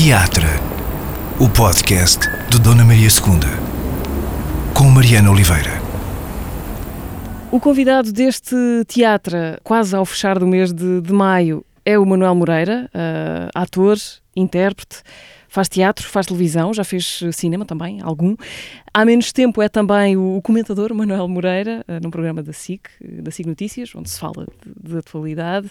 Teatro, o podcast de Dona Maria II, com Mariana Oliveira. O convidado deste teatro, quase ao fechar do mês de, de maio, é o Manuel Moreira, uh, ator, intérprete, faz teatro, faz televisão, já fez cinema também, algum. Há menos tempo é também o comentador Manuel Moreira, uh, num programa da SIC, da SIC Notícias, onde se fala de, de atualidade.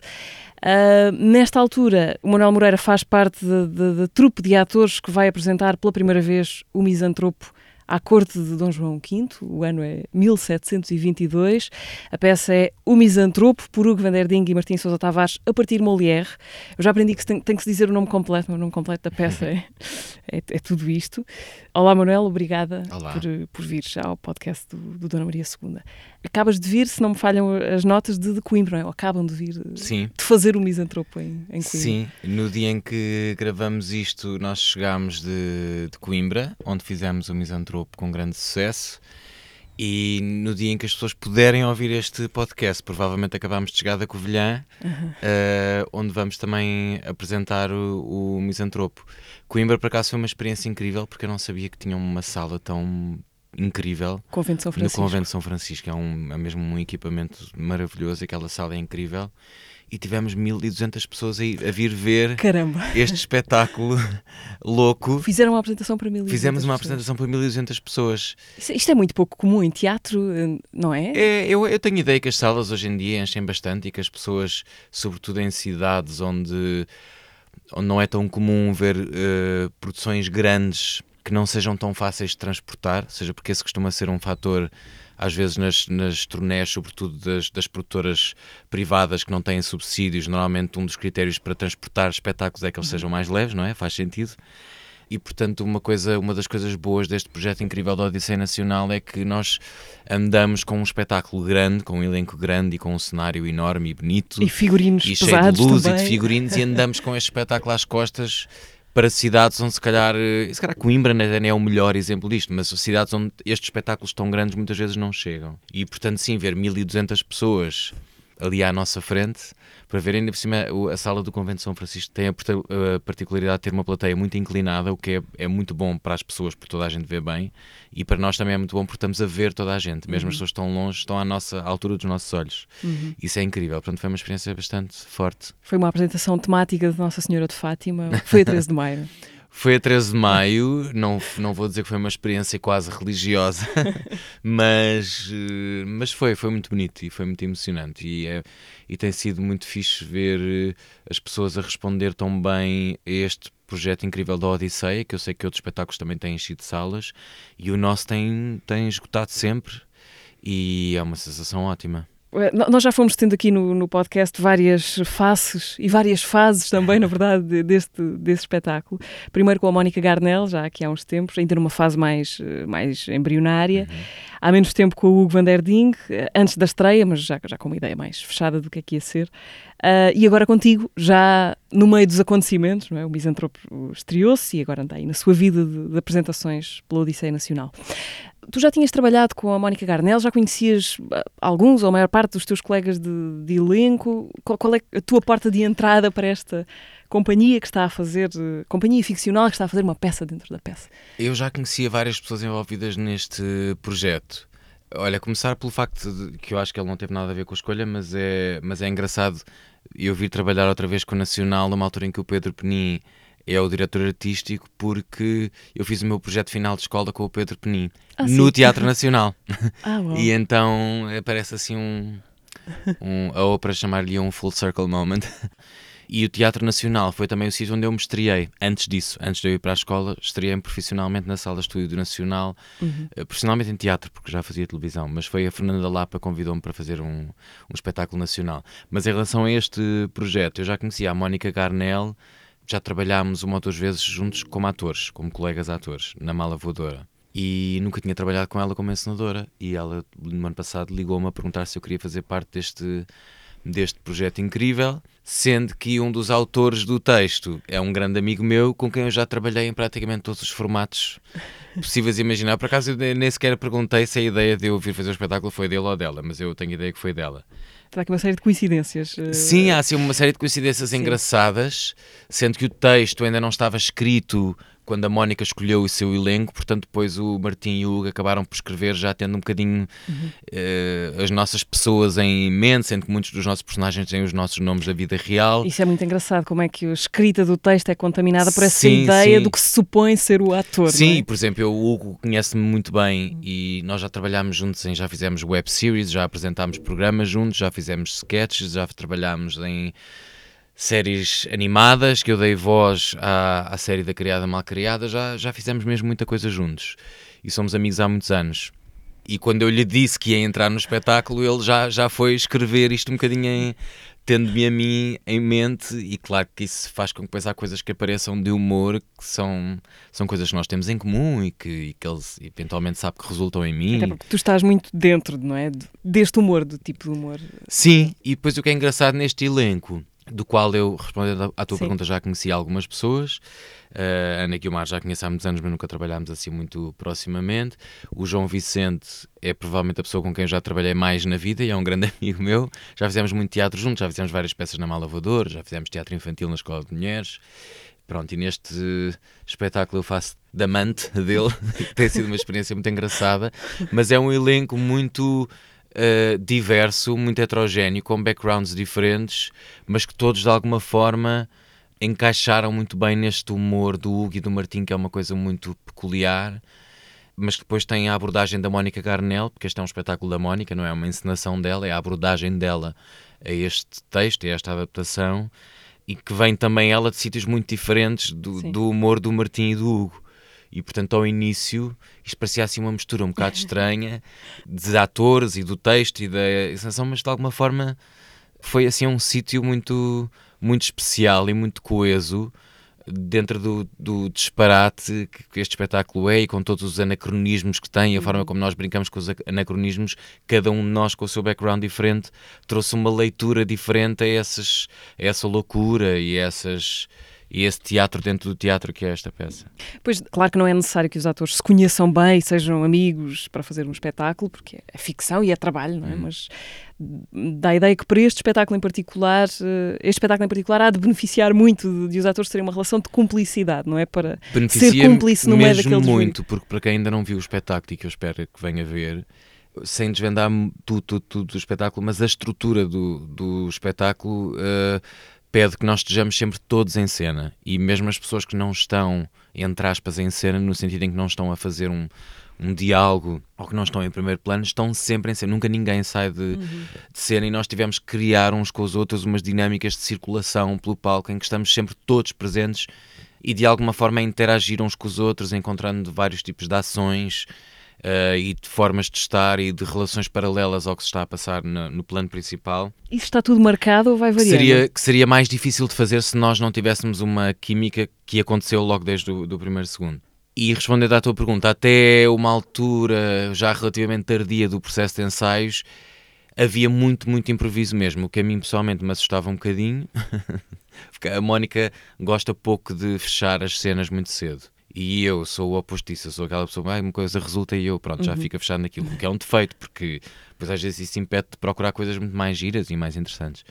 Uh, nesta altura, o Manuel Moreira faz parte da trupe de atores que vai apresentar pela primeira vez o Misantropo à corte de Dom João V, o ano é 1722. A peça é O Misantropo, por Hugo van der Ding e Martim Sousa Tavares, a partir de Molière. Eu já aprendi que tem, tem, que se dizer o nome completo, mas o nome completo da peça é, é, é tudo isto. Olá, Manuel, obrigada Olá. Por, por vires ao podcast do, do, Dona Maria II. Acabas de vir, se não me falham as notas, de, de Coimbra, não é? Acabam de vir Sim. de fazer o Misantropo em, em Coimbra. Sim, no dia em que gravamos isto, nós chegámos de, de Coimbra, onde fizemos o Misantropo com grande sucesso. E no dia em que as pessoas puderem ouvir este podcast, provavelmente acabámos de chegar da Covilhã, uhum. uh, onde vamos também apresentar o, o Misantropo. Coimbra, por acaso, foi uma experiência incrível, porque eu não sabia que tinham uma sala tão incrível. Convento São Francisco. No Convento São Francisco, é, um, é mesmo um equipamento maravilhoso, aquela sala é incrível e tivemos 1200 pessoas a, ir, a vir ver Caramba. este espetáculo louco. Fizeram uma apresentação para 1200 Fizemos uma apresentação para 1200 pessoas. Isto, isto, é muito pouco comum em teatro, não é? é eu, eu tenho ideia que as salas hoje em dia enchem bastante e que as pessoas, sobretudo em cidades onde, onde não é tão comum ver uh, produções grandes que não sejam tão fáceis de transportar, seja porque esse costuma ser um fator às vezes nas, nas turnés, sobretudo das, das produtoras privadas que não têm subsídios, normalmente um dos critérios para transportar espetáculos é que eles uhum. sejam mais leves, não é? Faz sentido. E portanto, uma coisa, uma das coisas boas deste projeto incrível da Odisseia Nacional é que nós andamos com um espetáculo grande, com um elenco grande e com um cenário enorme e bonito. E figurinos e cheio de luz também. e de figurinos e andamos com este espetáculo às costas para cidades onde se calhar, eh, se calhar Coimbra é o melhor exemplo disto, mas cidades onde estes espetáculos tão grandes muitas vezes não chegam. E portanto, sim, ver 1200 pessoas ali à nossa frente para ver ainda por cima a sala do Convento de São Francisco tem a particularidade de ter uma plateia muito inclinada, o que é, é muito bom para as pessoas, porque toda a gente vê bem, e para nós também é muito bom porque estamos a ver toda a gente, mesmo uhum. as pessoas estão longe, estão à nossa à altura dos nossos olhos. Uhum. Isso é incrível, portanto foi uma experiência bastante forte. Foi uma apresentação temática de Nossa Senhora de Fátima, foi a 13 de maio. Foi a 13 de maio, não, não vou dizer que foi uma experiência quase religiosa, mas, eh, mas foi, foi muito bonito e foi muito emocionante. E, é, e tem sido muito fixe ver eh, as pessoas a responder tão bem a este projeto incrível da Odisseia, que eu sei que outros espetáculos também têm enchido salas, e o nosso tem, tem esgotado sempre, e é uma sensação ótima. Eh, nós já fomos tendo aqui no, no, podcast várias faces e várias fases também, na verdade, deste, desse espetáculo. Primeiro com a Mónica Garnel, já aqui há uns tempos, ainda numa fase mais, eh, mais embrionária. Uhum. Há menos tempo com o Hugo van der Ding, eh, antes da estreia, mas já, já com uma ideia mais fechada do que é que ia ser. Uh, e agora contigo, já no meio dos acontecimentos, não é? o Misantropo estreou-se e agora anda aí na sua vida de, de apresentações pela Odisseia Nacional. Tu já tinhas trabalhado com a Mónica Garnel, já conhecias ah, alguns ou a maior parte dos teus colegas de, de elenco. Qual, qual, é a tua porta de entrada para esta companhia que está a fazer, companhia ficcional que está a fazer uma peça dentro da peça? Eu já conhecia várias pessoas envolvidas neste projeto. Olha, começar pelo facto de que eu acho que ele não teve nada a ver com a escolha, mas é, mas é engraçado eu vir trabalhar outra vez com o Nacional numa altura em que o Pedro Penin é o diretor artístico porque eu fiz o meu projeto final de escola com o Pedro Penin ah, no sim? Teatro Nacional. Ah, e então parece assim um, um a ópera chamar-lhe um full circle moment. E o Teatro Nacional foi também o sítio onde eu me estreiei. Antes disso, antes de eu ir para a escola, estreiei-me profissionalmente na Sala de Estúdio Nacional, uhum. Eh, profissionalmente em teatro, porque já fazia televisão, mas foi a Fernanda Lapa que convidou-me para fazer um, um espetáculo nacional. Mas em relação a este projeto, eu já conhecia a Mónica Garnel, já trabalhámos uma ou duas vezes juntos como atores, como colegas atores, na Mala Voadora. E nunca tinha trabalhado com ela como encenadora. E ela, no ano passado, ligou-me a perguntar se eu queria fazer parte deste, deste projeto incrível, sendo que um dos autores do texto é um grande amigo meu com quem eu já trabalhei em praticamente todos os formatos possíveis de imaginar. Por acaso, eu nem sequer perguntei se a ideia de eu vir fazer o espetáculo foi dele ou dela, mas eu tenho a ideia que foi dela. Há aqui uma série de coincidências. eh, Sim, há assim uma série de coincidências Sim. engraçadas, sendo que o texto ainda não estava escrito quando a Mónica escolheu o seu elenco, portanto depois o Martim e o Hugo acabaram por escrever já tendo um bocadinho eh, as nossas pessoas em mente, sendo que muitos dos nossos personagens têm os nossos nomes da vida real. Isso é muito engraçado, como é que a escrita do texto é contaminada por essa Sim, ideia sim. do que se supõe ser o ator. Sim, é? por exemplo, eu, o Hugo conhece-me muito bem e nós já trabalhámos juntos em, já fizemos web series, já apresentámos programas juntos, já fizemos sketches, já trabalhámos em séries animadas, que eu dei voz à, à série da Criada Mal Criada, já, já fizemos mesmo muita coisa juntos e somos amigos há muitos anos. E quando eu lhe disse que ia entrar no espetáculo, ele já, já foi escrever isto um bocadinho em, tendo-me a mim em mente, e claro que isso faz com que depois há coisas que apareçam de humor que são, são coisas que nós temos em comum e que, e que eles eventualmente sabem que resultam em mim. Até porque tu estás muito dentro, não é? De- Deste humor, do tipo de humor. Sim, e depois o que é engraçado neste elenco, do qual eu, respondendo à tua Sim. pergunta, já conheci algumas pessoas. Uh, a Ana Guilmar já conheço há muitos anos, mas nunca trabalhámos assim muito proximamente. O João Vicente é provavelmente a pessoa com quem eu já trabalhei mais na vida e é um grande amigo meu. Já fizemos muito teatro juntos, já fizemos várias peças na Mala Voadora, já fizemos teatro infantil na Escola de Mulheres. Pronto, e neste espetáculo eu faço da amante dele, que tem sido uma experiência muito engraçada, mas é um elenco muito uh, diverso, muito heterogéneo, com backgrounds diferentes, mas que todos de alguma forma encaixaram muito bem neste humor do Hugo e do Martim, que é uma coisa muito peculiar, mas que depois tem a abordagem da Mónica Garnel, porque este é um espetáculo da Mónica, não é uma encenação dela, é a abordagem dela a este texto, a esta adaptação, e que vem também ela de sítios muito diferentes do, do humor do Martim e do Hugo. E portanto, ao início, isto parecia assim uma mistura um bocado estranha de atores e do texto e da encenação, mas de alguma forma foi assim um sítio muito, muito especial e muito coeso dentro do, do disparate que, este espetáculo é e com todos os anacronismos que tem a forma como nós brincamos com os ac- anacronismos, cada um de nós com o seu background diferente trouxe uma leitura diferente a, essas, a essa loucura e a essas e esse teatro dentro do teatro que é esta peça. Pois, claro que não é necessário que os atores se conheçam bem, sejam amigos para fazer um espetáculo, porque é ficção e é trabalho, não é? Uhum. Mas dá a ideia que para este espetáculo em particular, eh, este espetáculo em particular há de beneficiar muito de, de os atores terem uma relação de cumplicidade, não é? Para beneficia cúmplice no meio mesmo daqueles muito, porque para quem ainda não viu o espetáculo e que eu espero que venha ver, sem desvendar tudo, tudo, tudo do espetáculo, mas a estrutura do, do espetáculo eh, pede que nós estejamos sempre todos em cena. E mesmo as pessoas que não estão, entre aspas, em cena, no sentido em que não estão a fazer um, um diálogo ou que não estão em primeiro plano, estão sempre em cena. Nunca ninguém sai de, de cena e nós tivemos que criar uns com os outros umas dinâmicas de circulação pelo palco em que estamos sempre todos presentes e de alguma forma a interagir uns com os outros, encontrando vários tipos de ações eh, e de formas de estar e de relações paralelas ao que se está a passar no, no plano principal. isso está tudo marcado ou vai Que variando? seria, que seria mais difícil de fazer se nós não tivéssemos uma química que aconteceu logo desde o do primeiro segundo. E respondendo à tua pergunta, até uma altura já relativamente tardia do processo de ensaios, havia muito, muito improviso mesmo, o que a mim pessoalmente me assustava um bocadinho, porque a Mónica gosta pouco de fechar as cenas muito cedo. E eu sou o oposto disso, eu sou aquela pessoa, ah, uma coisa resulta e eu, pronto, já fica fechado naquilo, que é um defeito, porque depois às vezes isso impede de procurar coisas muito mais giras e mais interessantes.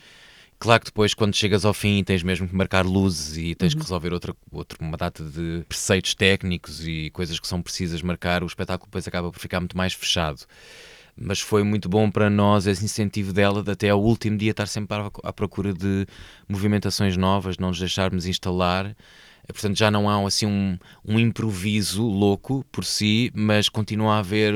Claro que depois, quando chegas ao fim, tens mesmo que marcar luzes e tens que resolver outra, outra, uma data de preceitos técnicos e coisas que são precisas marcar, o espetáculo depois acaba por ficar muito mais fechado. Mas foi muito bom para nós esse incentivo dela de até ao último dia estar sempre à procura de movimentações novas, não nos deixarmos instalar. Portanto, já não há assim um, um improviso louco por si, mas continua a haver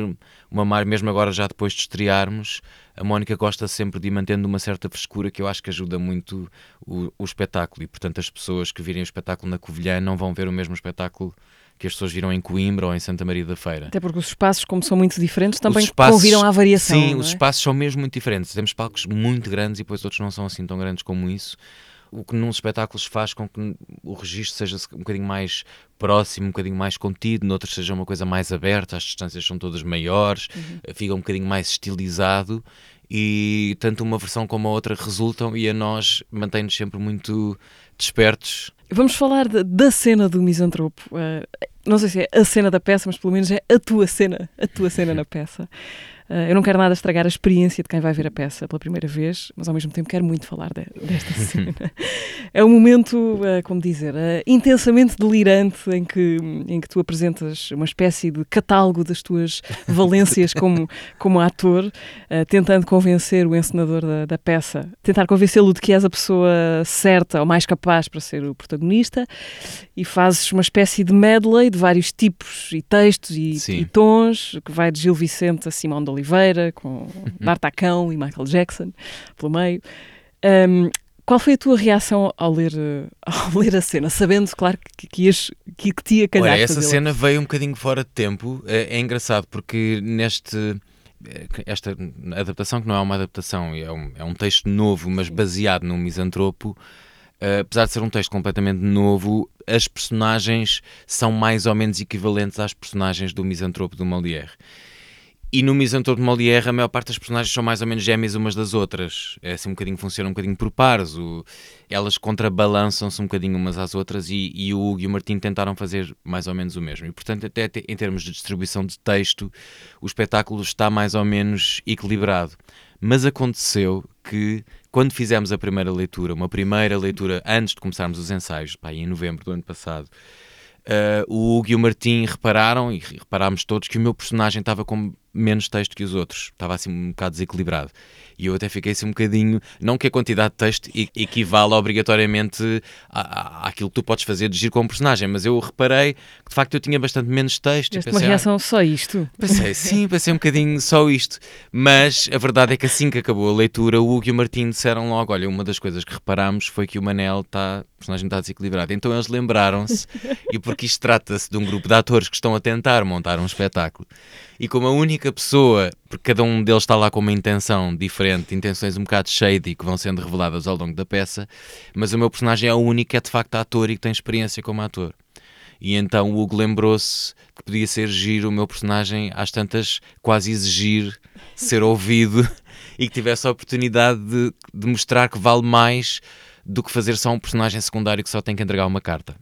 uma mar, mesmo agora já depois de estrearmos, a Mónica gosta sempre de ir mantendo uma certa frescura que eu acho que ajuda muito o, o espetáculo. E, portanto, as pessoas que virem o espetáculo na Covilhã não vão ver o mesmo espetáculo que as pessoas viram em Coimbra ou em Santa Maria da Feira. Até porque os espaços, como são muito diferentes, também Os espaços- convidam à variação. Sim, não os é? espaços são mesmo muito diferentes. Temos palcos muito grandes e depois outros não são assim tão grandes como isso. O que nos espetáculos faz com que o registro seja um bocadinho mais próximo, um bocadinho mais contido, noutros seja uma coisa mais aberta, as distâncias são todas maiores, Uhum. fica um bocadinho mais estilizado e tanto uma versão como a outra resultam e a nós mantém-nos sempre muito despertos. Vamos falar de- da cena do misantropo. Eh, não sei se é a cena da peça, mas pelo menos é a tua cena, a tua cena na peça. Uh, eu não quero nada estragar a experiência de quem vai ver a peça pela primeira vez, mas ao mesmo tempo quero muito falar de, desta cena. é um momento, uh, como dizer, uh, intensamente delirante em que, em que tu apresentas uma espécie de catálogo das tuas valências como, como ator, tentando convencer o encenador da, da peça, tentar convencê-lo de que és a pessoa certa ou mais capaz para ser o protagonista, e fazes uma espécie de medley de vários tipos e textos e, e tons, que vai de Gil Vicente a Simão de Oliveira, com. D'Artacão e Michael Jackson pelo meio. Um, qual foi a tua reação ao ler, ao ler a cena, sabendo, claro, que, que, ias, que, que ia calhar? Olha, essa cena veio um bocadinho fora de tempo. É, é, engraçado porque neste. Esta adaptação, que não é uma adaptação, é um, é um texto novo, mas baseado num misantropo, Uh, apesar de ser um texto completamente novo, as personagens são mais ou menos equivalentes às personagens do Misantropo do Molière. E no Misantropo de Molière, a maior parte das personagens são mais ou menos gêmeas umas das outras. É assim um bocadinho, funciona um bocadinho por pares. O, elas contrabalançam-se um bocadinho umas às outras e, e, o Hugo e o Martim tentaram fazer mais ou menos o mesmo. E, portanto, até em termos de distribuição de texto, o espetáculo está mais ou menos equilibrado. Mas aconteceu que quando fizemos a primeira leitura, uma primeira leitura antes de começarmos os ensaios, pá, em novembro do ano passado, uh, o Hugo e o Martim repararam, e reparámos todos, que o meu personagem estava com menos texto que os outros, estava assim um bocado desequilibrado. E eu até fiquei assim um bocadinho. Não que a quantidade de texto equivala obrigatoriamente à, àquilo que tu podes fazer de giro como personagem, mas eu reparei que de facto eu tinha bastante menos texto. Tiveste uma reação ah, só isto? Pensei, sim, pensei um bocadinho só isto. Mas a verdade é que assim que acabou a leitura, o Hugo e o Martim disseram logo: olha, uma das coisas que reparámos foi que o Manel está. Personagem está desequilibrado. Então eles lembraram-se, e porque isto trata-se de um grupo de atores que estão a tentar montar um espetáculo e como a única pessoa, porque cada um deles está lá com uma intenção diferente, intenções um bocado shady que vão sendo reveladas ao longo da peça, mas o meu personagem é o único que é de facto ator e que tem experiência como ator. E então o Hugo lembrou-se que podia ser giro o meu personagem, às tantas, quase exigir ser ouvido e que tivesse a oportunidade de, de mostrar que vale mais do que fazer só um personagem secundário que só tem que entregar uma carta.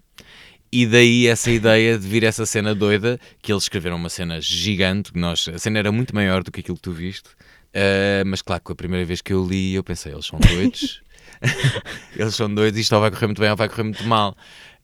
E daí essa ideia de vir essa cena doida, que eles escreveram uma cena gigante, nós, a cena era muito maior do que aquilo que tu viste, uh, mas claro que a primeira vez que eu li eu pensei, eles são doidos, eles são doidos, isto ou vai correr muito bem ou vai correr muito mal.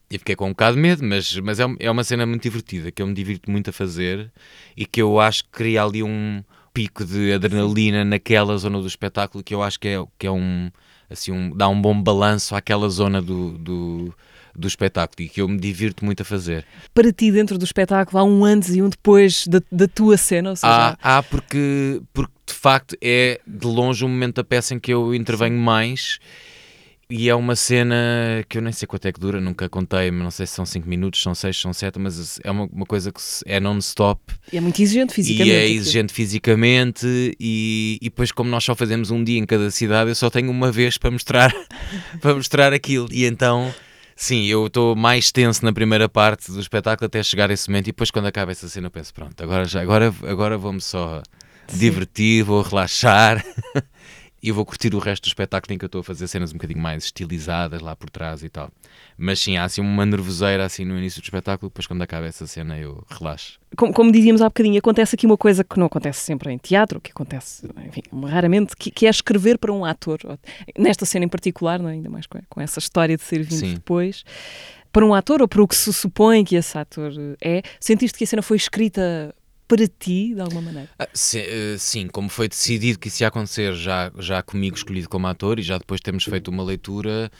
E fiquei com um bocado de medo, mas, mas é, é uma cena muito divertida, que eu me divirto muito a fazer e que eu acho que cria ali um pico de adrenalina naquela zona do espetáculo que eu acho que é, que é um, assim, um, dá um bom balanço àquela zona do, do do espetáculo e que eu me divirto muito a fazer. Para ti, dentro do espetáculo, há um antes e um depois da, da tua cena? Ou seja... há, há porque, porque de facto é de longe o momento da peça em que eu intervenho mais e é uma cena que eu nem sei quanto é que dura, nunca contei, não sei se são 5 minutos, são 6, são 7, mas é uma, uma coisa que é non-stop. E é muito exigente fisicamente. E é exigente fisicamente, e, e depois, como nós só fazemos um dia em cada cidade, eu só tenho uma vez para mostrar, para mostrar aquilo. E então Sim, eu estou mais tenso na primeira parte do espetáculo até chegar a esse momento e depois quando acaba essa cena eu penso, pronto, agora, já, agora, agora vou-me só divertir, vou relaxar e vou curtir o resto do espetáculo em que eu estou a fazer cenas um bocadinho mais estilizadas lá por trás e tal. Mas sim, há assim uma nervoseira assim no início do espetáculo, depois quando acaba essa cena eu relaxo. Como, como dizíamos há bocadinho, acontece aqui uma coisa que não acontece sempre em teatro, que acontece, enfim, raramente, que, que é escrever para um ator. Nesta cena em particular, não é? ainda mais com, com essa história de ser vindo sim. depois para um ator ou para o que se supõe que esse ator é, sentiste que a cena foi escrita para ti, de alguma maneira? Ah, sim, uh, sim, como foi decidido que isso ia acontecer já, já comigo escolhido como ator e já depois temos feito uma leitura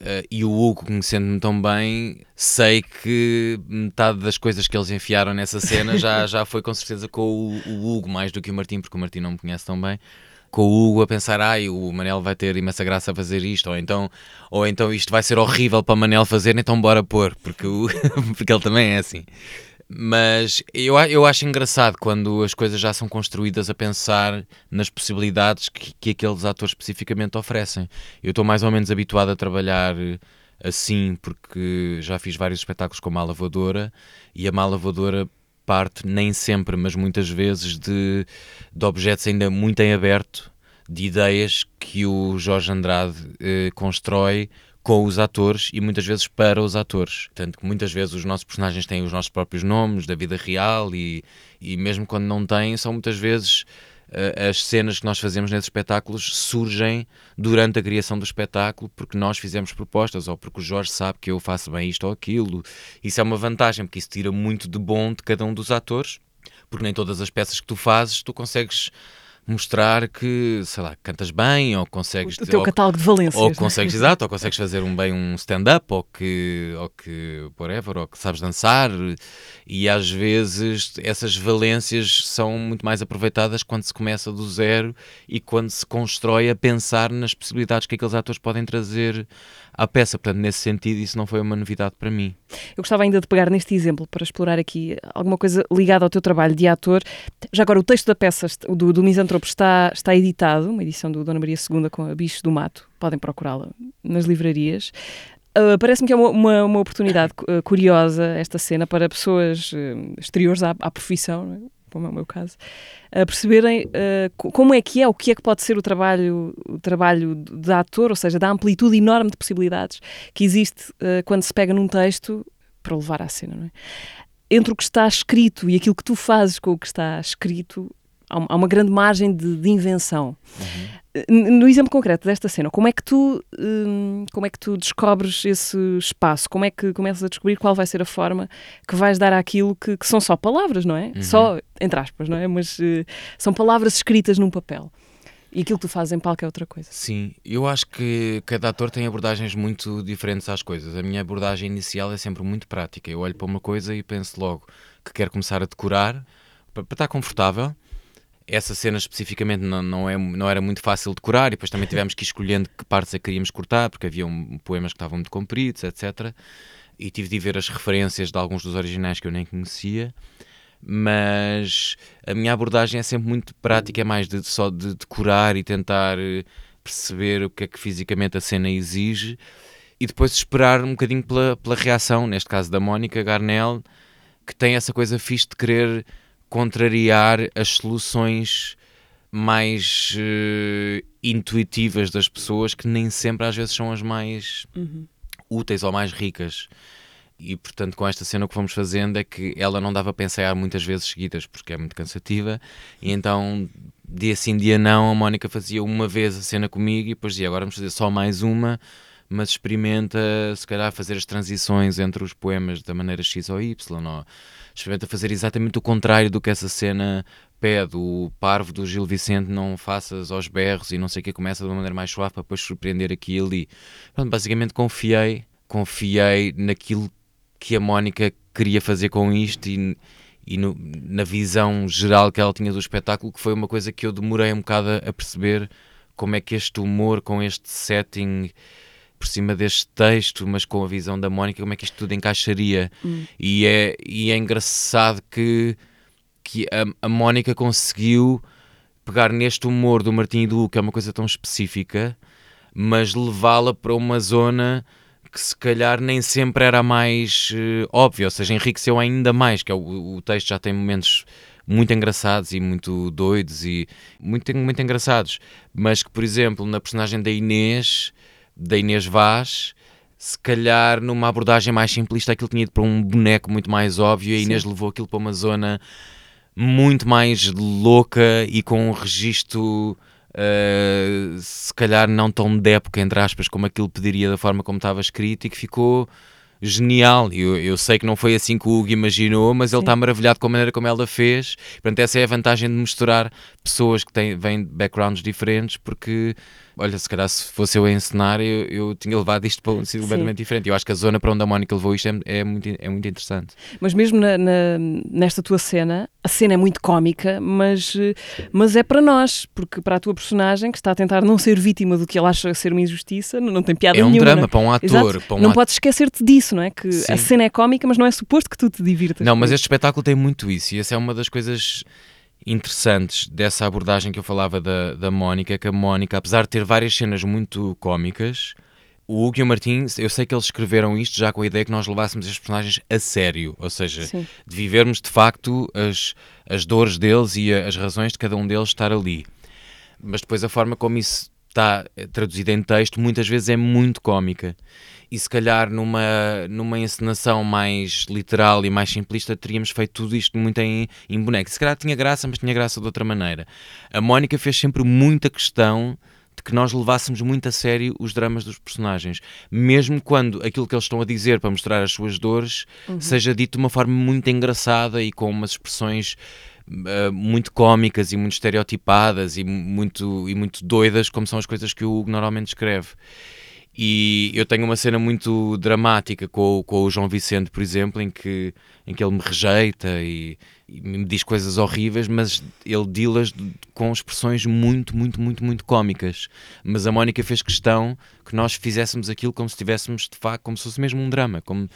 uh, e o Hugo, conhecendo-me tão bem, sei que metade das coisas que eles enfiaram nessa cena já, já foi com certeza com o, o Hugo mais do que o Martim, porque o Martim não me conhece tão bem com o Hugo a pensar, ai, o Manel vai ter imensa graça a fazer isto, ou então, ou então isto vai ser horrível para o Manel fazer, então bora pôr, porque, o, porque ele também é assim. Mas eu, eu acho engraçado quando as coisas já são construídas a pensar nas possibilidades que, que aqueles atores especificamente oferecem. Eu estou mais ou menos habituado a trabalhar assim porque já fiz vários espetáculos com Mala Voadora e a Mala Voadora parte nem sempre, mas muitas vezes de, de objetos ainda muito em aberto, de ideias que o Jorge Andrade eh, constrói com os atores e muitas vezes para os atores. Tanto que muitas vezes os nossos personagens têm os nossos próprios nomes da vida real e, e mesmo quando não têm, são muitas vezes uh, as cenas que nós fazemos nesses espetáculos surgem durante a criação do espetáculo porque nós fizemos propostas ou porque o Jorge sabe que eu faço bem isto ou aquilo. Isso é uma vantagem porque isso tira muito de bom de cada um dos atores, porque nem todas as peças que tu fazes tu consegues mostrar que, sei lá, cantas bem ou consegues... O teu ou, catálogo de valências. Ou consegues, exato, ou consegues fazer um bem um stand-up ou que, ou que, whatever, ou que sabes dançar e às vezes essas valências são muito mais aproveitadas quando se começa do zero e quando se constrói a pensar nas possibilidades que aqueles atores podem trazer à peça. Portanto, nesse sentido, isso não foi uma novidade para mim. Eu gostava ainda de pegar neste exemplo para explorar aqui alguma coisa ligada ao teu trabalho de ator. Já agora, o texto da peça do, do Está, está editado, uma edição do Dona Maria II com a Bicho do Mato. Podem procurá-la nas livrarias. Uh, Parece-me que é uma, uma, uma oportunidade uh, curiosa esta cena para pessoas uh, exteriores à, à profissão, é? como é o meu caso, a perceberem uh, como é que é, o que é que pode ser o trabalho, o trabalho de ator, ou seja, da amplitude enorme de possibilidades que existe quando se pega num texto para levar à cena. Não é? Entre o que está escrito e aquilo que tu fazes com o que está escrito, há uma grande margem de, de invenção. Uhum. No exemplo concreto desta cena, como é que tu hum, como é que tu descobres esse espaço? Como é que começas a descobrir qual vai ser a forma que vais dar àquilo que, que são só palavras, não é? Uhum. Só entre aspas, não é? Mas uh, são palavras escritas num papel. E aquilo que tu fazes em palco é outra coisa. Sim, eu acho que cada ator tem abordagens muito diferentes às coisas. A minha abordagem inicial é sempre muito prática. Eu olho para uma coisa e penso logo que quero começar a decorar para, para estar confortável essa cena especificamente não, não, é, não era muito fácil de curar e depois também tivemos que ir escolhendo que partes é que queríamos cortar, porque havia um, poemas que estavam muito compridos, etc. E tive de ver as referências de alguns dos originais que eu nem conhecia. Mas a minha abordagem é sempre muito prática, é mais de, só de decorar e tentar eh, perceber o que é que fisicamente a cena exige e depois esperar um bocadinho pela, pela reação, neste caso da Mónica Garnel, que tem essa coisa fixe de querer contrariar as soluções mais uh, intuitivas das pessoas que nem sempre às vezes são as mais uhum. úteis ou mais ricas. E portanto, com esta cena o que vamos fazendo é que ela não dava para ensaiar muitas vezes seguidas porque é muito cansativa, e então dia sim, dia não, a Mónica fazia uma vez a cena comigo e depois dizia agora vamos fazer só mais uma, mas experimenta se calhar fazer as transições entre os poemas da maneira X ou Y. Ou experimenta fazer exatamente o contrário do que essa cena pede. O parvo do Gil Vicente não faças aos berros e não sei o que, começa de uma maneira mais suave para depois surpreender aqui e ali. Pronto, basicamente confiei, confiei naquilo que a Mónica queria fazer com isto e, e no, na visão geral que ela tinha do espetáculo, que foi uma coisa que eu demorei um bocado a perceber como é que este humor com este setting por cima deste texto, mas com a visão da Mónica, como é que isto tudo encaixaria. Hum. E, é, e é engraçado que, que a, a Mónica conseguiu pegar neste humor do Martim e do Hugo, que é uma coisa tão específica, mas levá-la para uma zona que se calhar nem sempre era mais uh, óbvia, ou seja, enriqueceu ainda mais, que é o, o texto já tem momentos muito engraçados e muito doidos e muito, muito engraçados, mas que, por exemplo, na personagem da Inês da Inês Vaz, se calhar numa abordagem mais simplista aquilo tinha ido para um boneco muito mais óbvio e a Inês Sim. levou aquilo para uma zona muito mais louca e com um registro uh, se calhar não tão de época, entre aspas, como aquilo pediria da forma como estava escrito e que ficou genial. Eu, eu sei que não foi assim que o Hugo imaginou, mas Sim. ele está maravilhado com a maneira como ela fez. Portanto, essa é a vantagem de misturar pessoas que têm, vêm de backgrounds diferentes, porque olha, se calhar se fosse eu a ensinar, eu, eu tinha levado isto para um sítio completamente diferente. Eu acho que a zona para onde a Mónica levou isto é, é, muito, é muito interessante. Mas mesmo na, na, nesta tua cena, a cena é muito cómica, mas, mas é para nós, porque para a tua personagem, que está a tentar não ser vítima do que ela acha ser uma injustiça, não, não tem piada nenhuma. É um drama para um ator. Para um não at... podes esquecer-te disso, não é? Que Sim. a cena é cómica, mas não é suposto que tu te divirtas. Não, mas este espetáculo tem muito isso, e essa é uma das coisas interessantes dessa abordagem que eu falava da, da Mónica, que a Mónica, apesar de ter várias cenas muito cómicas, o Hugo e o Martim, eu sei que eles escreveram isto já com a ideia que nós levássemos estes personagens a sério, ou seja, Sim. de vivermos de facto as, as dores deles e as razões de cada um deles estar ali. Mas depois a forma como isso está traduzida em texto, muitas vezes é muito cómica. E se calhar numa, numa encenação mais literal e mais simplista teríamos feito tudo isto muito em, em boneco. Se calhar tinha graça, mas tinha graça de outra maneira. A Mónica fez sempre muita questão de que nós levássemos muito a sério os dramas dos personagens, mesmo quando aquilo que eles estão a dizer para mostrar as suas dores uhum. seja dito de uma forma muito engraçada e com umas expressões uh, muito cómicas e muito estereotipadas e muito, e muito doidas, como são as coisas que o Hugo normalmente escreve. E eu tenho uma cena muito dramática com, com o João Vicente, por exemplo, em que, em que ele me rejeita e, e me diz coisas horríveis, mas ele dilas com expressões muito, muito, muito, muito cómicas. Mas a Mónica fez questão que nós fizéssemos aquilo como se estivéssemos, de facto, como se fosse mesmo um drama. Como...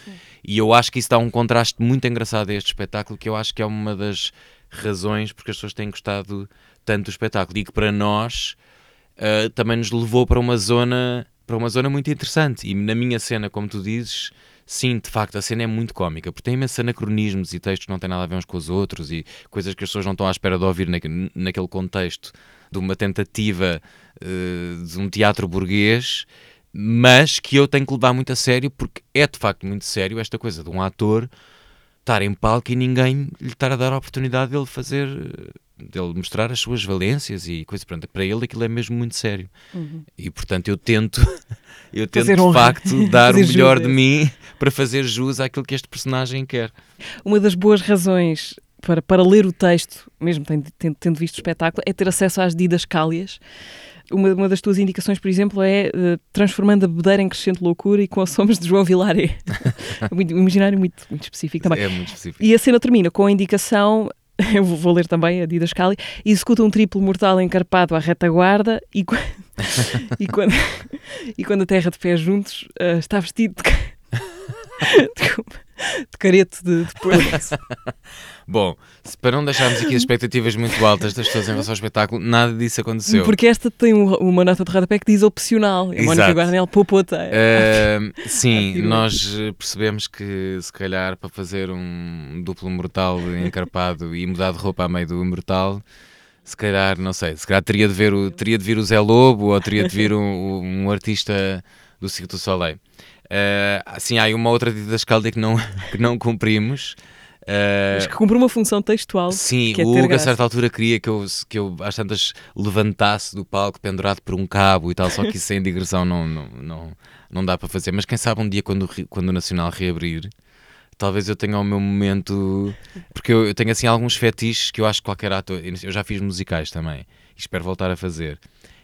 E eu acho que isso dá um contraste muito engraçado a este espetáculo, que eu acho que é uma das razões porque as pessoas têm gostado tanto do espetáculo e que para nós uh, também nos levou para uma zona para uma zona muito interessante. E na minha cena, como tu dizes, sim, de facto, a cena é muito cómica, porque tem imensos anacronismos e textos que não têm nada a ver uns com os outros e coisas que as pessoas não estão à espera de ouvir naquele, contexto de uma tentativa uh, de um teatro burguês, mas que eu tenho que levar muito a sério, porque é de facto muito sério esta coisa de um ator estar em palco e ninguém lhe estar a dar a oportunidade de ele fazer dele mostrar as suas valências e coisas. Para ele aquilo é mesmo muito sério. Uhum. E portanto eu tento, eu tento de facto dar o melhor de mim para fazer jus àquilo que este personagem quer. Uma das boas razões para, para ler o texto, mesmo tendo, tendo visto o espetáculo, é ter acesso às didascálias. Uma, uma das tuas indicações, por exemplo, é uh, transformando a bebedeira em crescente loucura e com as sombras de João Vilaré. é muito, um imaginário muito, muito específico também. É muito específico. E a cena termina com a indicação eu vou ler também a Didascali, executa um triplo mortal encarpado à retaguarda e, e, quando, e quando a terra de pés juntos uh, está vestido de, de careto de, de Bom, para não deixarmos aqui as expectativas muito altas das pessoas em relação ao espetáculo, nada disso aconteceu. Porque esta tem uma nota de rodapé que diz opcional. A Mónica Guarnel poupou uh, Sim, nós percebemos que se calhar para fazer um duplo mortal encarpado e mudar de roupa a meio do mortal se calhar, não sei, se calhar teria de, ver o, teria de vir o Zé Lobo ou teria de vir um, um artista do Circo do Soleil. Uh, sim, há uma outra didascália que não, que não cumprimos. Uh, Mas que cumpre uma função textual. Sim, é o Hugo a certa altura queria que eu, que eu às tantas levantasse do palco pendurado por um cabo e tal, só que isso sem digressão não, não, não, não dá para fazer. Mas quem sabe um dia quando, quando o Nacional reabrir, talvez eu tenha o meu momento. Porque eu, eu tenho assim alguns fetiches que eu acho que qualquer ator. Eu já fiz musicais também e espero voltar a fazer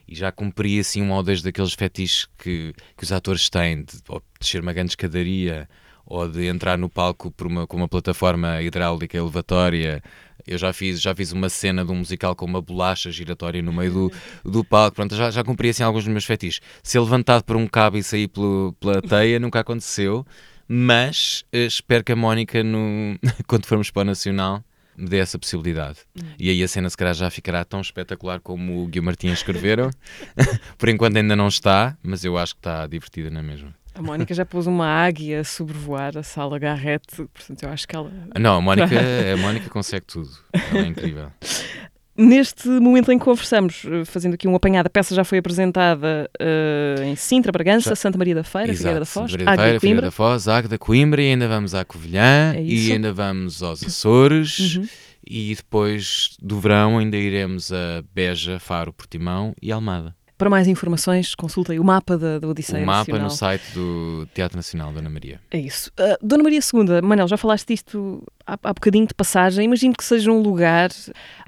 e já cumpri assim um ou dois daqueles fetiches que, que os atores têm, de ou descer uma grande escadaria ou de entrar no palco uma, com uma plataforma hidráulica elevatória. Eu já fiz, já fiz uma cena de um musical com uma bolacha giratória no meio do, do palco. Pronto, já, já cumpri assim alguns dos meus fetiches. Ser levantado por um cabo e sair pelo, pela teia nunca aconteceu, mas eh, espero que a Mónica, no, quando formos para o Nacional, me dê essa possibilidade. E aí a cena se calhar já ficará tão espetacular como o Gui Martins escreveram. Por enquanto ainda não está, mas eu acho que está divertida na mesma. A Mónica já pôs uma águia a sobrevoar a sala Garrett, portanto eu acho que ela. Não, a Mónica, a Mónica consegue tudo. Ela é incrível. Neste momento em que conversamos, fazendo aqui um apanhado, a peça já foi apresentada uh, em Sintra, Bragança, já. Santa Maria da Feira, Exato, Figueira da Foz, Santa Maria da Feira, Figueira da Foz, Águeda da Coimbra e ainda vamos à Covilhã é e ainda vamos aos Açores uhum. e depois do verão ainda iremos a Beja, Faro, Portimão e Almada. Para mais informações, consultem o mapa da, da Odisseia O mapa Nacional. no site do Teatro Nacional Dona Maria. É isso. Uh, Dona Maria II, Manel, já falaste disto há, há bocadinho de passagem. Imagino que seja um lugar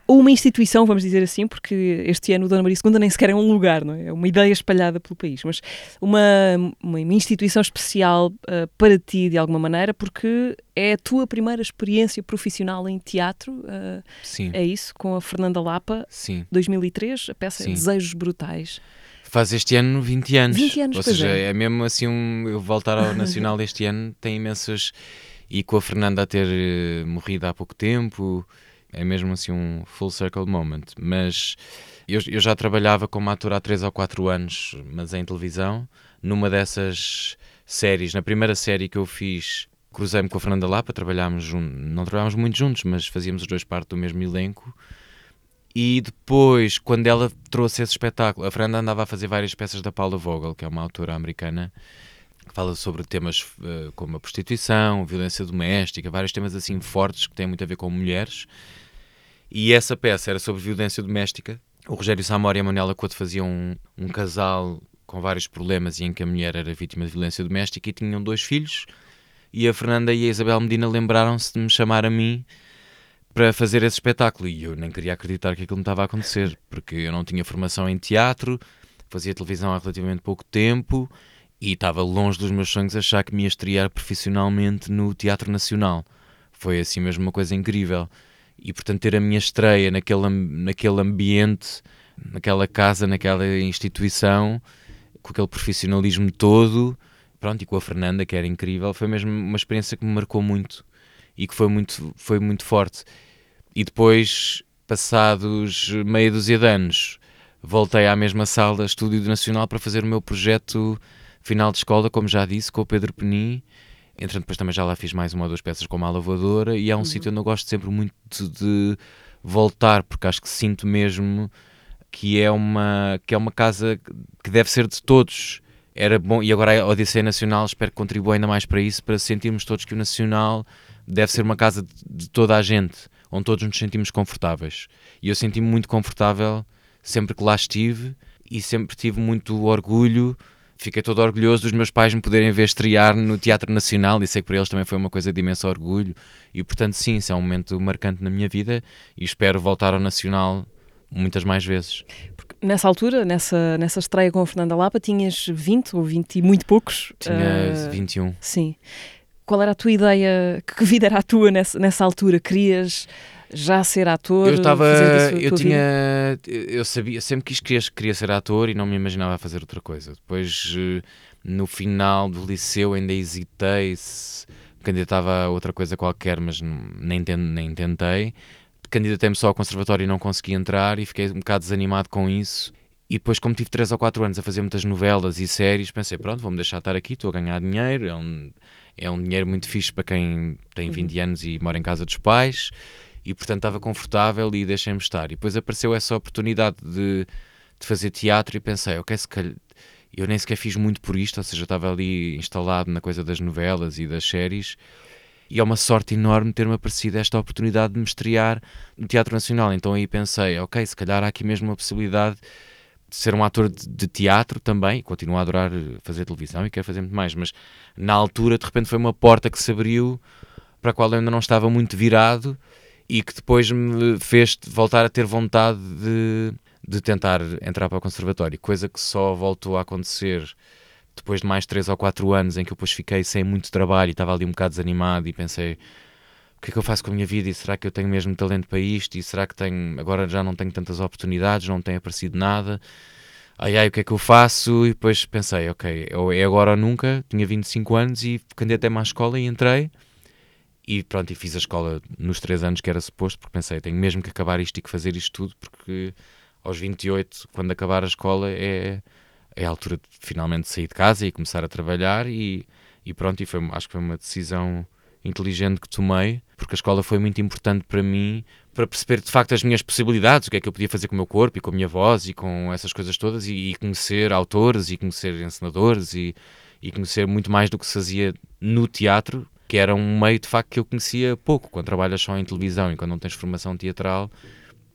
uma instituição, vamos dizer assim, porque este ano o Dona Maria II nem sequer é um lugar, não é? É uma ideia espalhada pelo país, mas uma, uma instituição especial uh, para ti, de alguma maneira, porque é a tua primeira experiência profissional em teatro. Uh, Sim. É isso, com a Fernanda Lapa, Sim. 2003, a peça Sim. Desejos Brutais. Faz este ano 20 anos. 20 anos, Ou seja, é. é. mesmo assim um, eu voltar ao Nacional este ano tem imensas. E com a Fernanda a ter uh, morrido há pouco tempo, é mesmo assim um full circle moment. Mas eu, eu já trabalhava como ator há 3 ou 4 anos, mas em televisão, numa dessas séries. Na primeira série que eu fiz, cruzei-me com a Fernanda Lapa, trabalhámos, não trabalhámos muito juntos, mas fazíamos os dois parte do mesmo elenco. E depois, quando ela trouxe esse espetáculo, a Fernanda andava a fazer várias peças da Paula Vogel, que é uma autora americana, que fala sobre temas uh, como a prostituição, violência doméstica, vários temas assim fortes que têm muito a ver com mulheres. E essa peça era sobre violência doméstica. O Rogério Samora e a Manuela Couto faziam um, um casal com vários problemas e em que a mulher era vítima de violência doméstica e tinham dois filhos. E a Fernanda e a Isabel Medina lembraram-se de me chamar a mim para fazer esse espetáculo. E eu nem queria acreditar que aquilo me estava a acontecer, porque eu não tinha formação em teatro, fazia televisão há relativamente pouco tempo e estava longe dos meus sonhos achar que me ia estrear profissionalmente no Teatro Nacional. Foi assim mesmo uma coisa incrível. E portanto, ter a minha estreia naquele, naquele ambiente, naquela casa, naquela instituição, com aquele profissionalismo todo, pronto, e com a Fernanda, que era incrível, foi mesmo uma experiência que me marcou muito e que foi muito, foi muito forte. E depois, passados meia dúzia de anos, voltei à mesma sala, Estúdio Nacional, para fazer o meu projeto final de escola, como já disse, com o Pedro Penin. Entretanto, depois também já lá fiz mais uma ou duas peças com a lavadora e é um uhum. sítio onde eu gosto sempre muito de, de voltar, porque acho que sinto mesmo que é uma, que é uma casa que deve ser de todos. Era bom, e agora a Odisseia Nacional espero que contribua ainda mais para isso, para sentirmos todos que o Nacional deve ser uma casa de, de toda a gente, onde todos nos sentimos confortáveis. E eu senti-me muito confortável sempre que lá estive e sempre tive muito orgulho. Fiquei todo orgulhoso dos meus pais me poderem ver estrear no Teatro Nacional e sei que para eles também foi uma coisa de imenso orgulho. E portanto, sim, isso é um momento marcante na minha vida e espero voltar ao Nacional muitas mais vezes. Porque nessa altura, nessa, nessa estreia com a Fernanda Lapa, tinhas 20 ou 20 e muito poucos? Tinha uh, ah, 21. Sim. Qual era a tua ideia? Que vida era a tua nessa, nessa altura? Querias já ser ator? Eu estava, eu tinha, vida? eu sabia, sempre quis queria, queria ser ator e não me imaginava fazer outra coisa. Depois, eh, no final do liceu, ainda hesitei se candidatava a outra coisa qualquer, mas nem, nem tentei. Candidatei-me só ao conservatório e não consegui entrar e fiquei um bocado desanimado com isso. E depois, como tive 3 ou 4 anos a fazer muitas novelas e séries, pensei, pronto, vou-me deixar estar aqui, estou a ganhar dinheiro, é um, é um dinheiro muito fixe para quem tem 20 uhum. anos e mora em casa dos pais, e portanto estava confortável e deixei-me estar. E depois apareceu essa oportunidade de, de fazer teatro e pensei, ok, se calhar, eu nem sequer fiz muito por isto, ou seja, estava ali instalado na coisa das novelas e das séries, e é uma sorte enorme ter-me aparecido esta oportunidade de me estrear no Teatro Nacional. Então aí pensei, ok, se calhar há aqui mesmo uma possibilidade ser um ator de, de, teatro também, continuo a adorar fazer televisão e quero fazer muito mais, mas na altura de repente foi uma porta que se abriu para a qual eu ainda não estava muito virado e que depois me fez voltar a ter vontade de, de tentar entrar para o conservatório, coisa que só voltou a acontecer depois de mais 3 ou 4 anos em que eu depois fiquei sem muito trabalho e estava ali um bocado desanimado e pensei o que é que eu faço com a minha vida e será que eu tenho mesmo talento para isto e será que tenho, agora já não tenho tantas oportunidades, não tem aparecido nada ai ai, o que é que eu faço? E depois pensei, ok, é agora ou nunca, tinha 25 anos e candidatei-me à escola e entrei. E pronto, e fiz a escola nos 3 anos que era suposto, porque pensei, tenho mesmo que acabar isto e que fazer isto tudo, porque aos 28, quando acabar a escola, é, é a altura de finalmente sair de casa e começar a trabalhar. E, e pronto, e foi, acho que foi uma decisão inteligente que tomei, porque a escola foi muito importante para mim, para perceber de facto as minhas possibilidades, o que é que eu podia fazer com o meu corpo e com a minha voz e com essas coisas todas, e, e conhecer autores e conhecer encenadores e, e conhecer muito mais do que se fazia no teatro, que era um meio de facto que eu conhecia pouco. Quando trabalhas só em televisão e quando não tens formação teatral,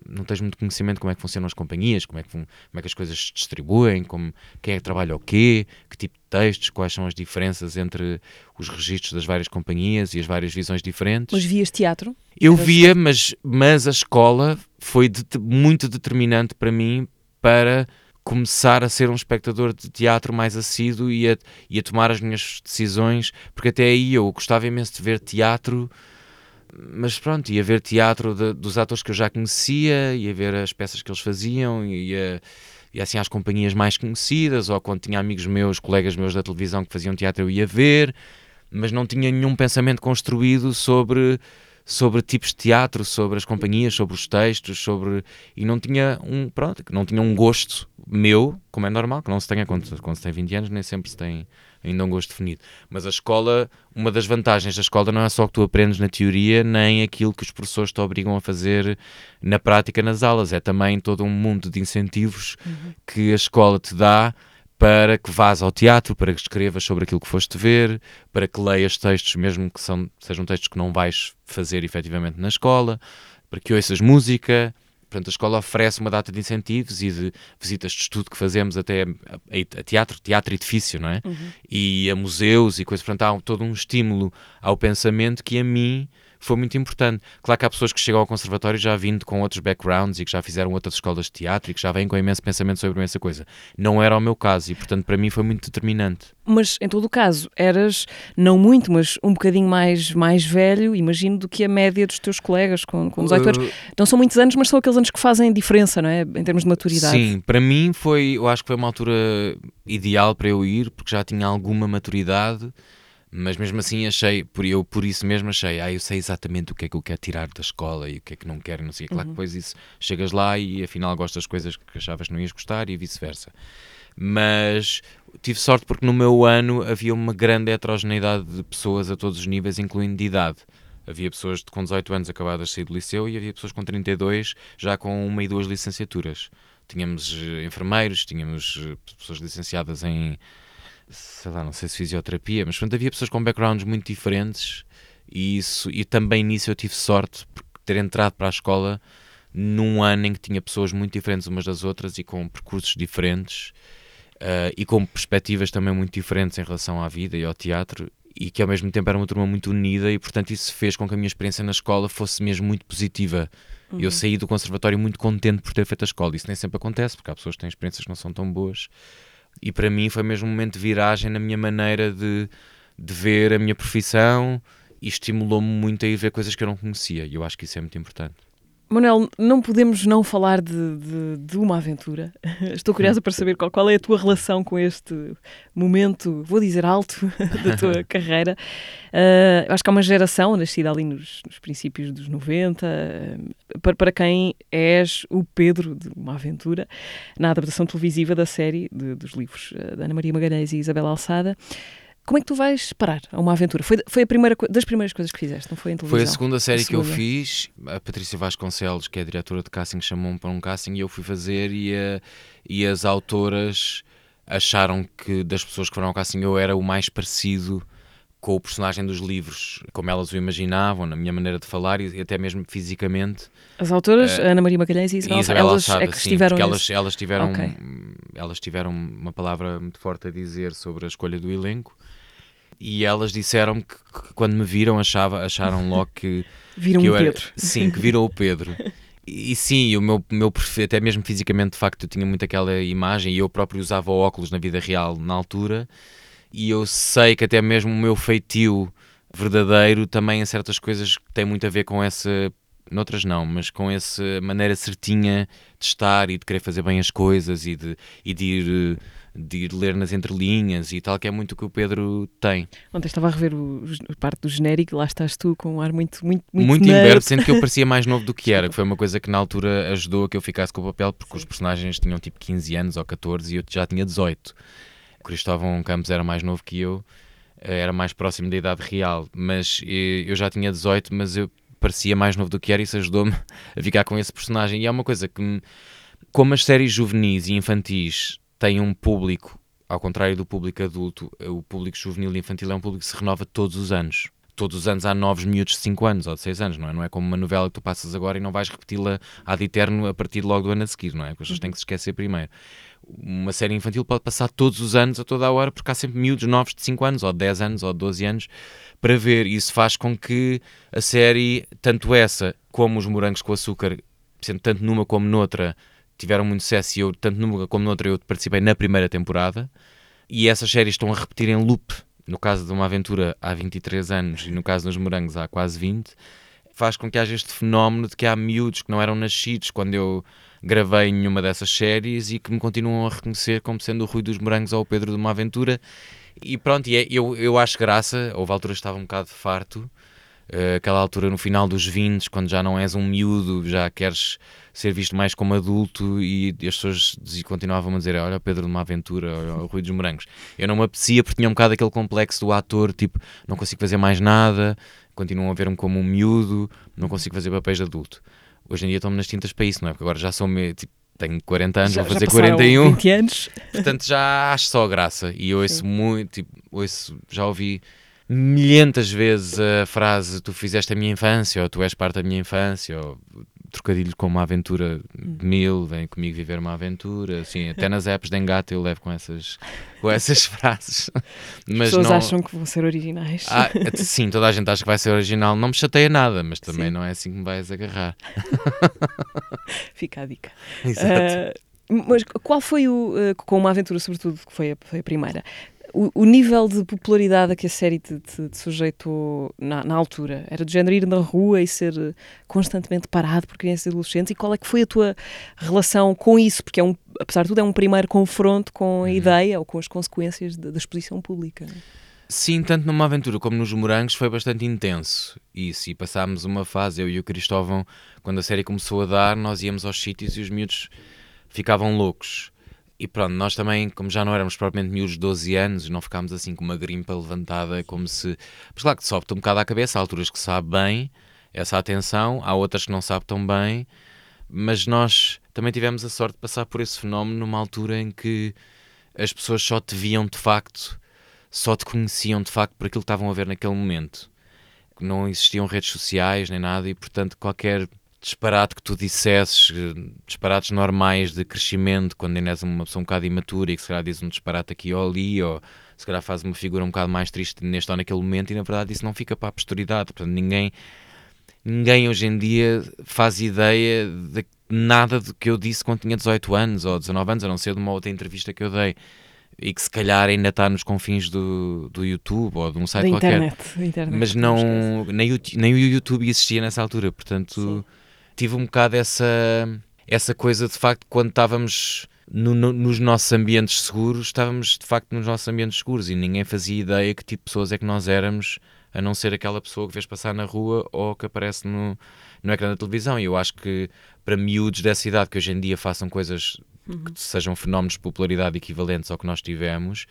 não tens muito conhecimento de como é que funcionam as companhias, como é que, como é que as coisas se distribuem, como, quem é que trabalha o quê, que tipo de textos, quais são as diferenças entre os registros das várias companhias e as várias visões diferentes. Mas vias teatro? Eu via, mas, mas a escola foi de, muito determinante para mim para começar a ser um espectador de teatro mais assíduo e a, e a tomar as minhas decisões, porque até aí eu gostava imenso de ver teatro mas pronto, ia ver teatro de, dos atores que eu já conhecia, ia ver as peças que eles faziam, ia, ia assim às companhias mais conhecidas, ou quando tinha amigos meus, colegas meus da televisão que faziam teatro, eu ia ver, mas não tinha nenhum pensamento construído sobre, sobre tipos de teatro, sobre as companhias, sobre os textos, sobre e não tinha um, pronto, não tinha um gosto meu, como é normal, que não se tenha quando, quando se tem 20 anos, nem sempre se tem ainda um gosto definido. Mas a escola, uma das vantagens da escola não é só o que tu aprendes na teoria, nem aquilo que os professores te obrigam a fazer na prática nas aulas, é também todo um mundo de incentivos uhum. que a escola te dá para que vás ao teatro, para que escrevas sobre aquilo que foste ver, para que leias textos, mesmo que são, sejam textos que não vais fazer efetivamente na escola, para que ouças música. Portanto, a escola oferece uma data de incentivos e de visitas de estudo que fazemos até a, a teatro, teatro edifício, não é? Uhum. E a museus e coisas. Portanto, há todo um estímulo ao pensamento que a mim foi muito importante. Claro que há pessoas que chegam ao conservatório já vindo com outros backgrounds e que já fizeram outras escolas de teatro e que já vêm com imenso pensamento sobre essa coisa. Não era o meu caso e, portanto, para mim foi muito determinante. Mas, em todo o caso, eras, não muito, mas um bocadinho mais, mais velho, imagino, do que a média dos teus colegas com, com 18 anos. Não são muitos anos, mas são aqueles anos que fazem diferença, não é? Em termos de maturidade. Sim, para mim foi, eu acho que foi uma altura ideal para eu ir, porque já tinha alguma maturidade mas mesmo assim achei, por eu por isso mesmo achei, ah, eu sei exatamente o que é que eu quero tirar da escola e o que é que não quero, não sei. Claro uhum. que depois isso chegas lá e afinal gostas das coisas que achavas que não ias gostar e vice-versa. Mas tive sorte porque no meu ano havia uma grande heterogeneidade de pessoas a todos os níveis, incluindo de idade. Havia pessoas com 18 anos acabadas de sair do liceu e havia pessoas com 32 já com uma e duas licenciaturas. Tínhamos eh, enfermeiros, tínhamos eh, pessoas licenciadas em sei lá, não sei se fisioterapia, mas portanto, havia pessoas com backgrounds muito diferentes e, isso, e também nisso eu tive sorte por ter entrado para a escola num ano em que tinha pessoas muito diferentes umas das outras e com percursos diferentes uh, e com perspectivas também muito diferentes em relação à vida e ao teatro e que ao mesmo tempo era uma turma muito unida e portanto isso fez com que a minha experiência na escola fosse mesmo muito positiva. Uhum. Eu saí do conservatório muito contente por ter feito a escola. Isso nem sempre acontece, porque há pessoas que têm experiências que não são tão boas. E para mim foi mesmo um momento de viragem na minha maneira de, de ver a minha profissão e estimulou-me muito a ir ver coisas que eu não conhecia. E eu acho que isso é muito importante. Manuel, não podemos não falar de, de, de uma aventura. Estou curiosa para saber qual, qual, é a tua relação com este momento, vou dizer alto, da tua carreira. Uh, acho que há uma geração nascida ali nos, nos princípios dos 90, uh, para, para quem és o Pedro de uma aventura, na adaptação televisiva da série de, dos livros uh, da Ana Maria Magalhães e Isabela Alçada. Como é que tu vais parar a uma aventura? Foi, foi a primeira das primeiras coisas que fizeste, não foi em televisão? Foi a segunda série a segunda. que eu fiz. A Patrícia Vasconcelos, que é a diretora de casting, chamou-me para um casting e eu fui fazer e, a, e as autoras acharam que das pessoas que foram ao casting eu era o mais parecido com o personagem dos livros, como elas o imaginavam, na minha maneira de falar e até mesmo fisicamente. As autoras, uh, Ana Maria Magalhães e Isabel, Isabel elas Alçada, é que sim, estiveram elas, elas tiveram okay. elas tiveram uma palavra muito forte a dizer sobre a escolha do elenco e elas disseram que, que quando me viram achava, acharam logo que viram que o Pedro. Era, sim, que viram o Pedro. E sim, o meu, meu até mesmo fisicamente, de facto, eu tinha muito aquela imagem e eu próprio usava óculos na vida real na altura. E eu sei que até mesmo o meu feitio verdadeiro também em certas coisas tem muito a ver com essa noutras não, mas com essa maneira certinha de estar e de querer fazer bem as coisas e de, e de ir de ir ler nas entrelinhas e tal, que é muito o que o Pedro tem. Ontem estava a rever o, o parte do genérico, lá estás tu com um ar muito muito Muito, muito imberbe, sendo que eu parecia mais novo do que era, que foi uma coisa que na altura ajudou a que eu ficasse com o papel, porque Sim. os personagens tinham tipo 15 anos ou 14 e eu já tinha 18. O Cristóvão Campos era mais novo que eu, eh, era mais próximo da idade real, mas eh, eu já tinha 18, mas eu parecia mais novo do que era e isso ajudou-me a ficar com esse personagem. E é uma coisa que, como as séries juvenis e infantis tem um público, ao contrário do público adulto, o público juvenil e infantil é um público que se renova todos os anos. Todos os anos há novos miúdos de 5 anos ou de 6 anos, não é? Não é como uma novela que tu passas agora e não vais repeti-la ad eterno a partir logo do ano a seguir, não é? Porque as pessoas têm que se esquecer primeiro. Uma série infantil pode passar todos os anos, a toda a hora, porque há sempre miúdos novos de 5 anos, ou de 10 anos, ou de 12 anos, para ver. Isso faz com que a série, tanto essa como os morangos com açúcar, sendo tanto numa como noutra, tiveram muito sucesso e eu, tanto numa como noutra, eu participei na primeira temporada. E essas séries estão a repetir em loop. No caso de uma aventura há 23 anos e no caso dos morangos há quase 20, faz com que haja este fenómeno de que há miúdos que não eram nascidos quando eu gravei nenhuma dessas séries e que me continuam a reconhecer como sendo o Rui dos Morangos ou o Pedro de uma Aventura. E pronto, e é, eu, eu acho graça, houve alturas que estava um bocado farto aquela altura no final dos 20, quando já não és um miúdo, já queres ser visto mais como adulto e as pessoas continuavam a dizer olha o Pedro de uma aventura, olha o Rui dos Morangos. Eu não me apetecia porque tinha um bocado aquele complexo do ator, tipo, não consigo fazer mais nada, continuam a ver-me como um miúdo, não consigo fazer papéis de adulto. Hoje em dia estou-me nas tintas para isso, não é? Porque agora já sou meio, tipo, tenho 40 anos, Já- vou já fazer passaram 41. 20 anos. Portanto, já acho só graça. E ouço muito, tipo, ouço, já ouvi milhentas vezes a frase tu fizeste a minha infância, ou tu és parte da minha infância, ou trocadilho com uma aventura de mil, vem comigo viver uma aventura, assim, até nas apps de engate eu levo com essas, com essas frases. As Mas pessoas não... acham que vão ser originais. Ah, sim, toda a gente acha que vai ser original, não me chateia nada, mas também Sim. não é assim que me vais agarrar. Fica a dica. Exato. Ah, mas qual foi o, ah, com uma aventura, sobretudo, que foi a, foi a primeira, o, o nível de popularidade a que a série te, te- te sujeitou na, na altura? Era de género ir na rua e ser eh, constantemente parado por crianças e adolescentes? E qual é que foi a tua relação com isso? Porque, é um, apesar de tudo, é um primeiro confronto com Uhum. a ideia ou com as consequências da, da exposição pública. é? Sim, tanto numa aventura como nos morangos foi bastante intenso. Isso, e passámos uma fase, eu e o Cristóvão, quando a série começou a dar, nós íamos aos sítios e os miúdos ficavam loucos. E pronto, nós também, como já não éramos propriamente miúdos de 12 anos, não ficámos assim com uma grimpa levantada, como se. Mas claro que sobe-te um bocado à cabeça, há alturas que sabe bem essa atenção, há outras que não sabe tão bem, mas nós também tivemos a sorte de passar por esse fenómeno numa altura em que as pessoas só te viam de facto só te conheciam de facto por aquilo que estavam a ver naquele momento. Não existiam redes sociais nem nada e, portanto, qualquer disparate que tu dissesses, eh, disparates normais de crescimento, quando ainda és uma pessoa um bocado imatura e que se calhar diz um disparate aqui ou ali, ou se calhar faz uma figura um bocado mais triste neste ou naquele momento, e na verdade isso não fica para a posteridade. Portanto, ninguém, ninguém hoje em dia faz ideia de nada do que eu disse quando tinha 18 anos ou 19 anos, a não ser de uma outra entrevista que eu dei e que se calhar ainda está nos confins do, do YouTube ou de um site Da qualquer. internet, da internet. Mas não não, nem o, nem o YouTube existia nessa altura, portanto Sim. Tive um bocado essa, essa coisa de facto quando estávamos no- no- nos nossos ambientes seguros, estávamos de facto nos nossos ambientes seguros e ninguém fazia ideia que tipo de pessoas é que nós éramos, a não ser aquela pessoa que vês passar na rua ou que aparece no, no ecrã da televisão. E eu acho que para miúdos dessa idade que hoje em dia façam coisas que sejam fenómenos de popularidade equivalentes ao que nós tivemos,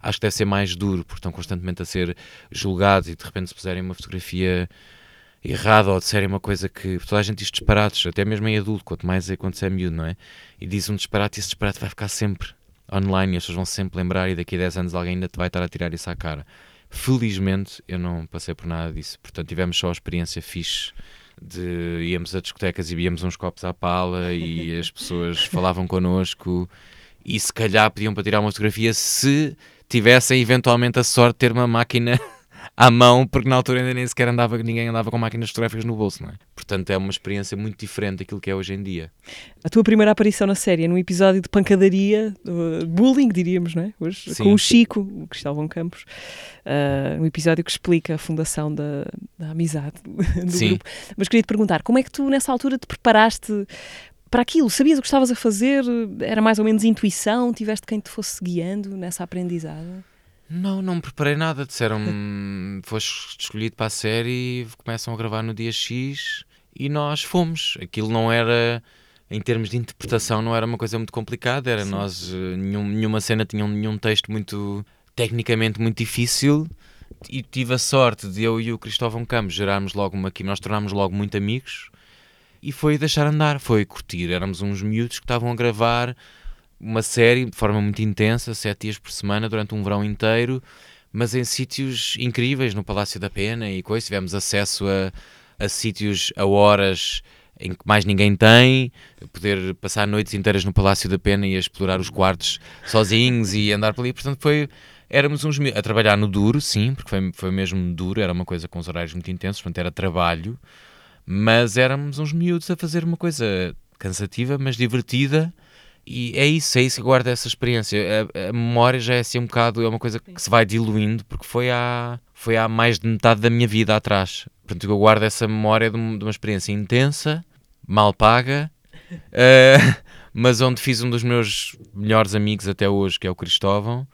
acho que deve ser mais duro, porque estão constantemente a ser julgados e de repente se puserem uma fotografia errada ou disserem uma coisa que toda a gente diz disparates, até mesmo em adulto, quanto mais é quando se é miúdo, não é? E diz um disparate e esse disparate vai ficar sempre online e as pessoas vão se sempre lembrar e daqui a 10 anos alguém ainda te vai estar a tirar isso à cara. Felizmente eu não passei por nada disso, portanto tivemos só a experiência fixe de íamos a discotecas e víamos uns copos à pala e as pessoas falavam connosco e se calhar pediam para tirar uma fotografia se tivessem eventualmente a sorte de ter uma máquina à mão, porque na altura ainda nem sequer andava, ninguém andava com máquinas fotográficas no bolso, não é? Portanto é uma experiência muito diferente daquilo que é hoje em dia. A tua primeira aparição na série é num episódio de pancadaria, uh, bullying, diríamos, não é? Hoje, Sim. com o Chico, o Cristóvão Campos. Uh, um episódio que explica a fundação da, da amizade do Sim. grupo. Mas queria te perguntar, como é que tu nessa altura te preparaste para aquilo? Sabias o que estavas a fazer? Era mais ou menos intuição? Tiveste quem te fosse guiando nessa aprendizagem? Não, não me preparei nada. Disseram-me, foste escolhido para a série, começam a gravar no dia X e nós fomos. Aquilo não era, em termos de interpretação, não era uma coisa muito complicada. Era Sim. nós, eh, nenhum- nenhuma cena tinha um- nenhum texto muito, tecnicamente muito difícil. E tive a sorte de eu e o Cristóvão Campos gerarmos logo uma aqui, nós tornámos logo muito amigos. E foi deixar andar, foi curtir. Éramos uns miúdos que estavam a gravar uma série de forma muito intensa, sete dias por semana, durante um verão inteiro, mas em sítios incríveis, no Palácio da Pena e coisa. Tivemos acesso a, a sítios, a horas em que mais ninguém tem, poder passar noites inteiras no Palácio da Pena e a explorar os quartos sozinhos e andar por ali. Portanto, foi. Éramos uns a trabalhar no duro, sim, porque foi, foi mesmo duro, era uma coisa com os horários muito intensos, portanto era trabalho, mas éramos uns miúdos a fazer uma coisa cansativa, mas divertida. E é isso, é isso que guarda essa experiência. A, a memória já é assim um bocado, é uma coisa que se vai diluindo, porque foi há, foi há mais de metade da minha vida atrás. Portanto, eu guardo essa memória de, um- uma experiência intensa, mal paga, eh, mas onde fiz um dos meus melhores amigos até hoje, que é o Cristóvão.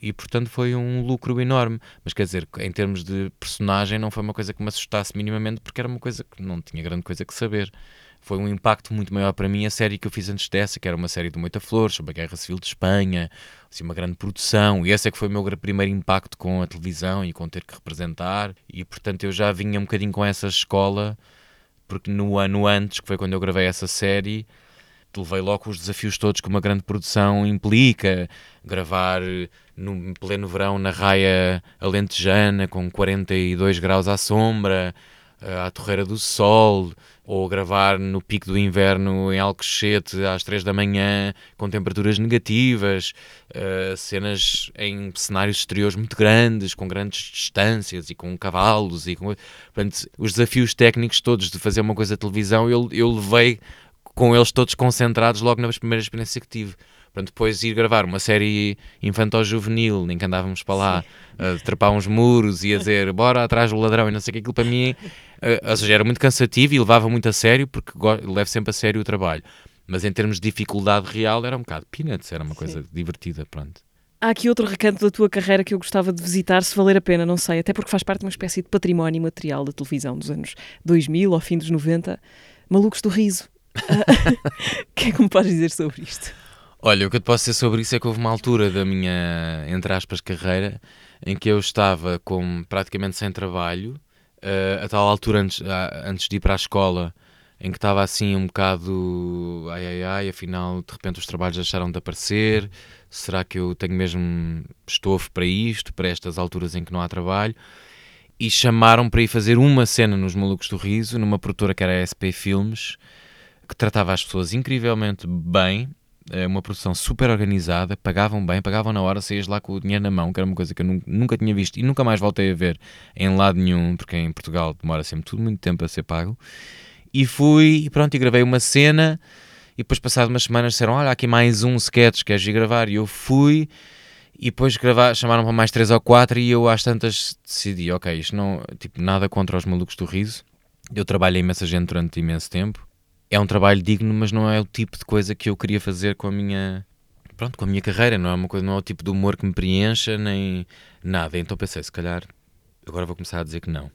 e portanto foi um lucro enorme. Mas quer dizer, em termos de personagem, não foi uma coisa que me assustasse minimamente, porque era uma coisa que não tinha grande coisa que saber. Foi um impacto muito maior para mim a série que eu fiz antes dessa, que era uma série do Moita Flores, sobre a Guerra Civil de Espanha, assim, uma grande produção, e esse é que foi o meu primeiro impacto com a televisão e com ter que representar, e portanto eu já vinha um bocadinho com essa escola, porque no ano antes, que foi quando eu gravei essa série, levei logo os desafios todos que uma grande produção implica. Gravar no pleno verão na raia alentejana com 42 graus à sombra, eh, à torreira do sol, ou gravar no pico do inverno em Alcochete às 3 da manhã com temperaturas negativas, uh, cenas em cenários exteriores muito grandes, com grandes distâncias e com cavalos e com... Portanto, os desafios técnicos todos de fazer uma coisa de televisão eu, eu levei com eles todos concentrados logo na primeira experiência que tive. Portanto, depois ir gravar uma série infantil-juvenil em que andávamos para lá a trepar uns muros e a dizer bora atrás do ladrão e não sei o que, aquilo para mim, uh, ou seja, era muito cansativo e levava muito a sério porque levo sempre a sério o trabalho. Mas em termos de dificuldade real era um bocado peanuts, era uma coisa Sim. divertida, pronto. Há aqui outro recanto da tua carreira que eu gostava de visitar, se valer a pena, não sei, até porque faz parte de uma espécie de património material da televisão dos anos 2000 ao fim dos 90. Malucos do Riso, o que é que me podes dizer sobre isto? Olha, o que eu te posso dizer sobre isso é que houve uma altura da minha, entre aspas, carreira em que eu estava com praticamente sem trabalho, uh, a tal altura antes, antes de ir para a escola, em que estava assim um bocado ai ai ai, afinal de repente os trabalhos deixaram de aparecer, será que eu tenho mesmo estofo para isto, para estas alturas em que não há trabalho? E chamaram para ir fazer uma cena nos Malucos do Riso, numa produtora que era a SP Filmes, que tratava as pessoas incrivelmente bem, uma produção super organizada, pagavam bem, pagavam na hora, saías lá com o dinheiro na mão, que era uma coisa que eu nunca tinha visto e nunca mais voltei a ver em lado nenhum, porque em Portugal demora sempre tudo muito tempo a ser pago. E fui, e pronto, e gravei uma cena, e depois, passado umas semanas, disseram: Olha, aqui mais um sketch, queres ir gravar? E eu fui, e depois gravar, chamaram para mais três ou quatro, e eu às tantas decidi: Ok, isto não, tipo, nada contra os malucos do riso. Eu trabalhei imensa gente durante imenso tempo é um trabalho digno, mas não é o tipo de coisa que eu queria fazer com a minha pronto, com a minha carreira, não é uma coisa, não é o tipo de humor que me preencha nem nada. Então pensei, se calhar agora vou começar a dizer que não.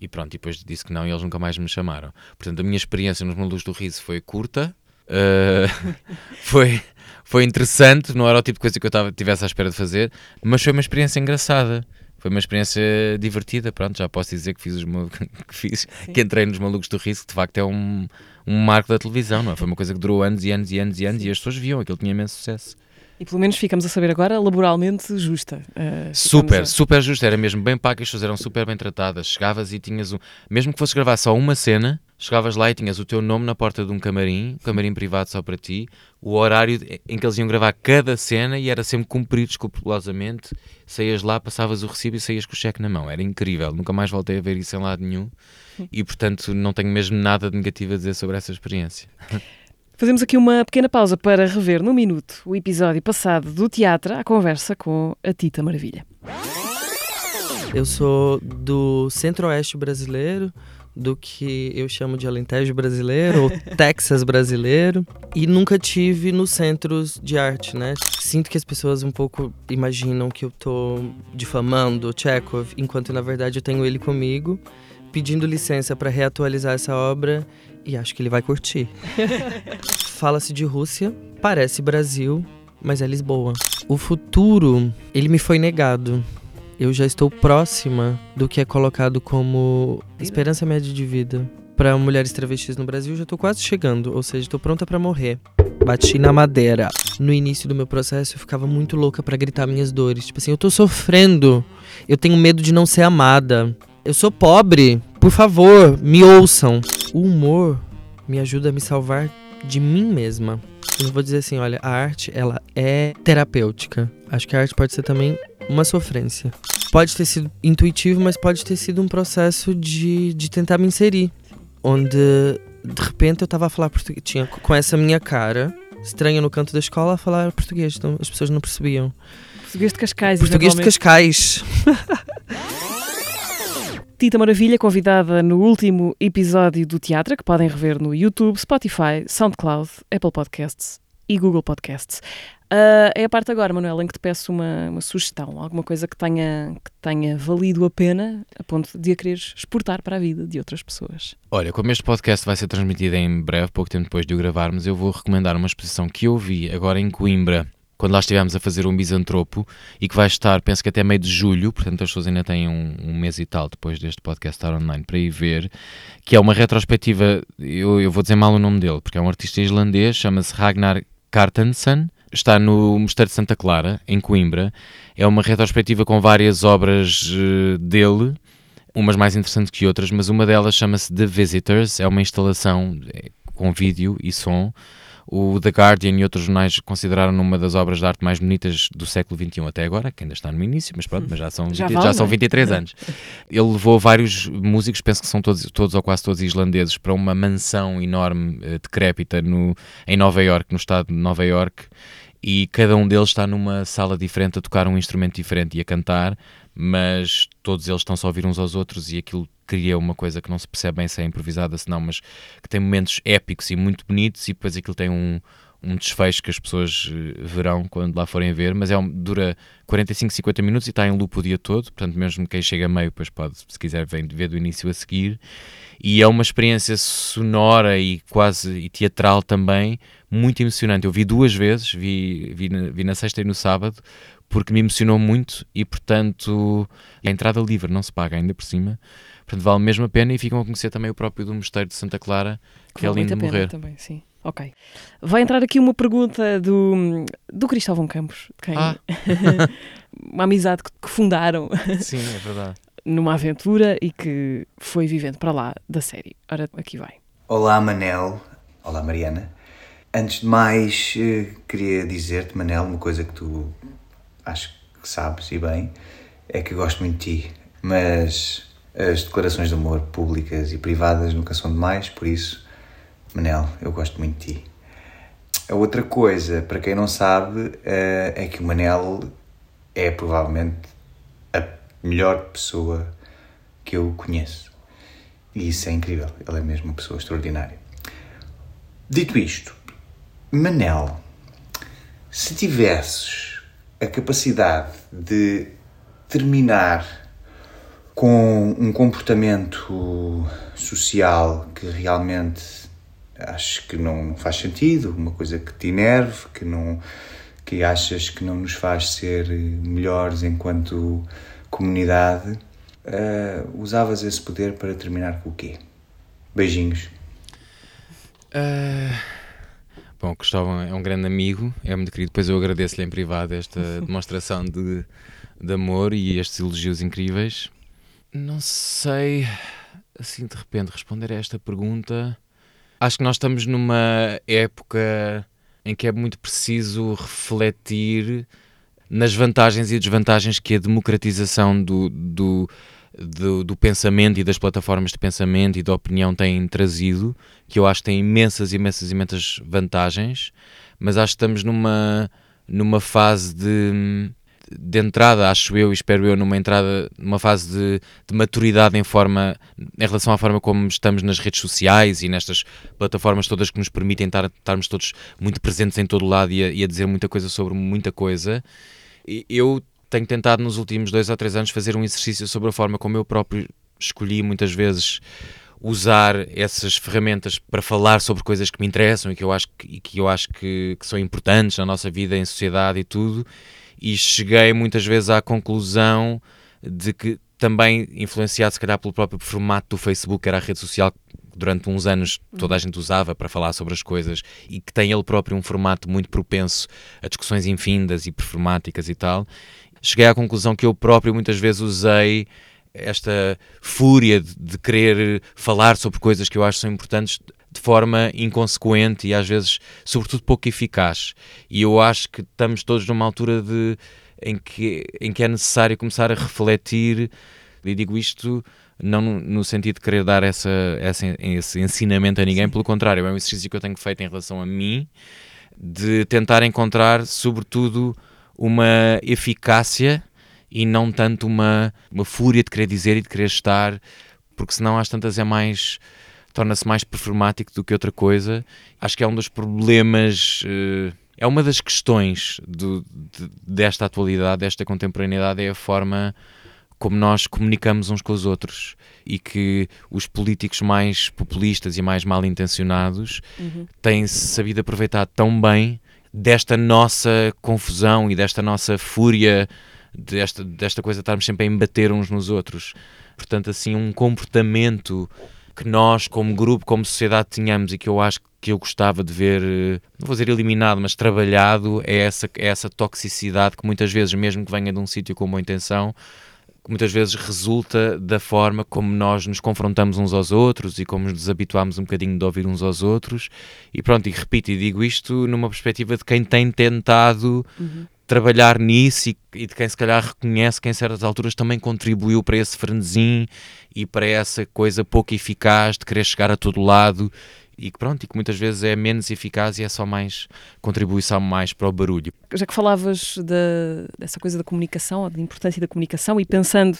E pronto, depois disse que não e eles nunca mais me chamaram. Portanto, a minha experiência nos Malucos do Riso foi curta, uh, foi, foi interessante, não era o tipo de coisa que eu tava, tivesse à espera de fazer, mas foi uma experiência engraçada foi uma experiência divertida, pronto, já posso dizer que fiz os que fiz, que entrei nos malucos do risco, de facto é um, um marco da televisão, não é? Foi uma coisa que durou anos e anos e anos e anos Sim. e as pessoas viam, aquilo tinha imenso sucesso. E pelo menos ficamos a saber agora, laboralmente justa. Uh, super, a... super justa. Era mesmo bem pago, as pessoas eram super bem tratadas. Chegavas e tinhas um. Mesmo que fosses gravar só uma cena, chegavas lá e tinhas o teu nome na porta de um camarim, um camarim privado só para ti, o horário em que eles iam gravar cada cena e era sempre cumprido escrupulosamente. Saías lá, passavas o recibo e saías com o cheque na mão. Era incrível. Nunca mais voltei a ver isso em lado nenhum. E portanto não tenho mesmo nada de negativo a dizer sobre essa experiência. Fazemos aqui uma pequena pausa para rever no minuto o episódio passado do teatro, a conversa com a Tita Maravilha. Eu sou do centro-oeste brasileiro, do que eu chamo de Alentejo brasileiro ou Texas brasileiro e nunca tive nos centros de arte, né? Sinto que as pessoas um pouco imaginam que eu tô difamando Chekhov, enquanto na verdade eu tenho ele comigo, pedindo licença para reatualizar essa obra e acho que ele vai curtir. Fala-se de Rússia, parece Brasil, mas é Lisboa. O futuro, ele me foi negado. Eu já estou próxima do que é colocado como esperança média de vida para mulheres travestis no Brasil. Já estou quase chegando, ou seja, estou pronta para morrer. Bati na madeira. No início do meu processo, eu ficava muito louca para gritar minhas dores. Tipo assim, eu tô sofrendo. Eu tenho medo de não ser amada. Eu sou pobre. Por favor, me ouçam. O humor me ajuda a me salvar de mim mesma. Eu vou dizer assim, olha, a arte, ela é terapêutica. Acho que a arte pode ser também uma sofrência. Pode ter sido intuitivo, mas pode ter sido um processo de, de tentar me inserir. Onde, de repente, eu tava a falar português. Tinha com essa minha cara, estranha no canto da escola, a falar português. Então as pessoas não percebiam. Português de Cascais, Português de Cascais. Tita Maravilha, convidada no último episódio do teatro, que podem rever no YouTube, Spotify, SoundCloud, Apple Podcasts e Google Podcasts. Uh, é a parte agora, Manuel, em que te peço uma, uma sugestão, alguma coisa que tenha, que tenha valido a pena a ponto de a quereres exportar para a vida de outras pessoas. Olha, como este podcast vai ser transmitido em breve, pouco tempo depois de o gravarmos, eu vou recomendar uma exposição que eu vi agora em Coimbra, quando lá estivemos a fazer um misantropo e que vai estar, penso que até meio de julho, portanto as pessoas ainda têm um, um mês e tal depois deste podcast estar online para ir ver, que é uma retrospectiva, eu, eu vou dizer mal o nome dele, porque é um artista islandês, chama-se Ragnar Kartensen, está no Mosteiro de Santa Clara, em Coimbra, é uma retrospectiva com várias obras uh, dele, umas mais interessantes que outras, mas uma delas chama-se The Visitors, é uma instalação é, com vídeo e som, o The Guardian e outros jornais consideraram uma das obras de arte mais bonitas do século XXI até agora, que ainda está no início, mas pronto, mas já são, 20, já, vale, já são 23 é? anos. Ele levou vários músicos, penso que são todos, todos ou quase todos islandeses, para uma mansão enorme, uh, decrépita, no, em Nova York, no estado de Nova York, e cada um deles está numa sala diferente a tocar um instrumento diferente e a cantar, mas todos eles estão só a ouvir uns aos outros e aquilo cria uma coisa que não se percebe bem se é improvisada, se não, mas que tem momentos épicos e muito bonitos e depois aquilo tem um, um desfecho que as pessoas eh, verão quando lá forem ver, mas é um, dura 45, 50 minutos e está em loop o dia todo, portanto mesmo quem chega a meio depois pode, se quiser, vem ver do início a seguir e é uma experiência sonora e quase e teatral também, muito emocionante. Eu vi duas vezes, vi, vi, na, vi na sexta e no sábado, porque me emocionou muito e, portanto, a entrada livre não se paga ainda por cima. Portanto, vale mesmo a pena e ficam a conhecer também o próprio do Mosteiro de Santa Clara, que é vale é lindo de morrer. Também, sim. Ok. Vai entrar aqui uma pergunta do, do Cristóvão Campos, quem, ah. uma amizade que, que fundaram. Sim, é verdade. numa aventura e que foi vivendo para lá da série. Ora, aqui vai. Olá, Manel. Olá, Mariana. Antes de mais, eh, queria dizer-te, Manel, uma coisa que tu acho que sabes e bem, é que gosto muito de ti, mas as declarações de amor públicas e privadas nunca são demais, por isso, Manel, eu gosto muito de ti. A outra coisa, para quem não sabe, eh, é que o Manel é provavelmente melhor pessoa que eu conheço. E isso é incrível, ele é mesmo uma pessoa extraordinária. Dito isto, Manel, se tivesses a capacidade de terminar com um comportamento social que realmente acho que não faz sentido, uma coisa que te enerve, que não que achas que não nos faz ser melhores enquanto comunidade, uh, usavas esse poder para terminar com o quê? Beijinhos. Uh, bom, Cristóvão é um grande amigo, é muito querido. Depois eu agradeço-lhe em privado esta demonstração de, de amor e estes elogios incríveis. Não sei, assim de repente, responder a esta pergunta. Acho que nós estamos numa época em que é muito preciso refletir nas vantagens e desvantagens que a democratização do, do, do, do, pensamento e das plataformas de pensamento e de opinião têm trazido, que eu acho que tem imensas, imensas, imensas vantagens, mas acho que estamos numa, numa fase de, de entrada, acho eu e espero eu, numa entrada, numa fase de, de, maturidade em forma, em relação à forma como estamos nas redes sociais e nestas plataformas todas que nos permitem estar, estarmos todos muito presentes em todo lado e a, e a dizer muita coisa sobre muita coisa. Eu tenho tentado nos últimos dois ou três anos fazer um exercício sobre a forma como eu próprio escolhi muitas vezes usar essas ferramentas para falar sobre coisas que me interessam e que eu acho que, que, eu acho que, que são importantes na nossa vida em sociedade e tudo e cheguei muitas vezes à conclusão de que também influenciado se calhar pelo próprio formato do Facebook, que era a rede social que durante uns anos toda a gente usava para falar sobre as coisas e que tem ele próprio um formato muito propenso a discussões infindas e performáticas e tal, cheguei à conclusão que eu próprio muitas vezes usei esta fúria de, de querer falar sobre coisas que eu acho são importantes de forma inconsequente e às vezes, sobretudo, pouco eficaz. E eu acho que estamos todos numa altura de, em, que, em que é necessário começar a refletir, e digo isto não no, sentido de querer dar essa, essa, esse ensinamento a ninguém, Sim. pelo contrário, é um exercício que eu tenho feito em relação a mim, de tentar encontrar, sobretudo, uma eficácia e não tanto uma, uma fúria de querer dizer e de querer estar, porque senão às tantas é mais torna-se mais performático do que outra coisa. Acho que é um dos problemas uh, é uma das questões do, de, desta atualidade, desta contemporaneidade, é a forma como nós comunicamos uns com os outros e que os políticos mais populistas e mais mal intencionados Uhum. têm sabido aproveitar tão bem desta nossa confusão e desta nossa fúria, desta, desta coisa de estarmos sempre a embater uns nos outros. Portanto, assim, um comportamento que nós, como grupo, como sociedade, tínhamos e que eu acho que eu gostava de ver, eh, não vou dizer eliminado, mas trabalhado, é essa, é essa toxicidade que muitas vezes, mesmo que venha de um sítio com boa intenção, muitas vezes resulta da forma como nós nos confrontamos uns aos outros e como nos desabituamos um bocadinho de ouvir uns aos outros. E pronto, e repito e digo isto numa perspectiva de quem tem tentado trabalhar nisso e, e de quem se calhar reconhece que em certas alturas também contribuiu para esse frenesim e para essa coisa pouco eficaz de querer chegar a todo lado e que pronto, e que muitas vezes é menos eficaz e é só mais contribuição mais para o barulho. Já que falavas da- dessa coisa da comunicação, da importância da comunicação, e pensando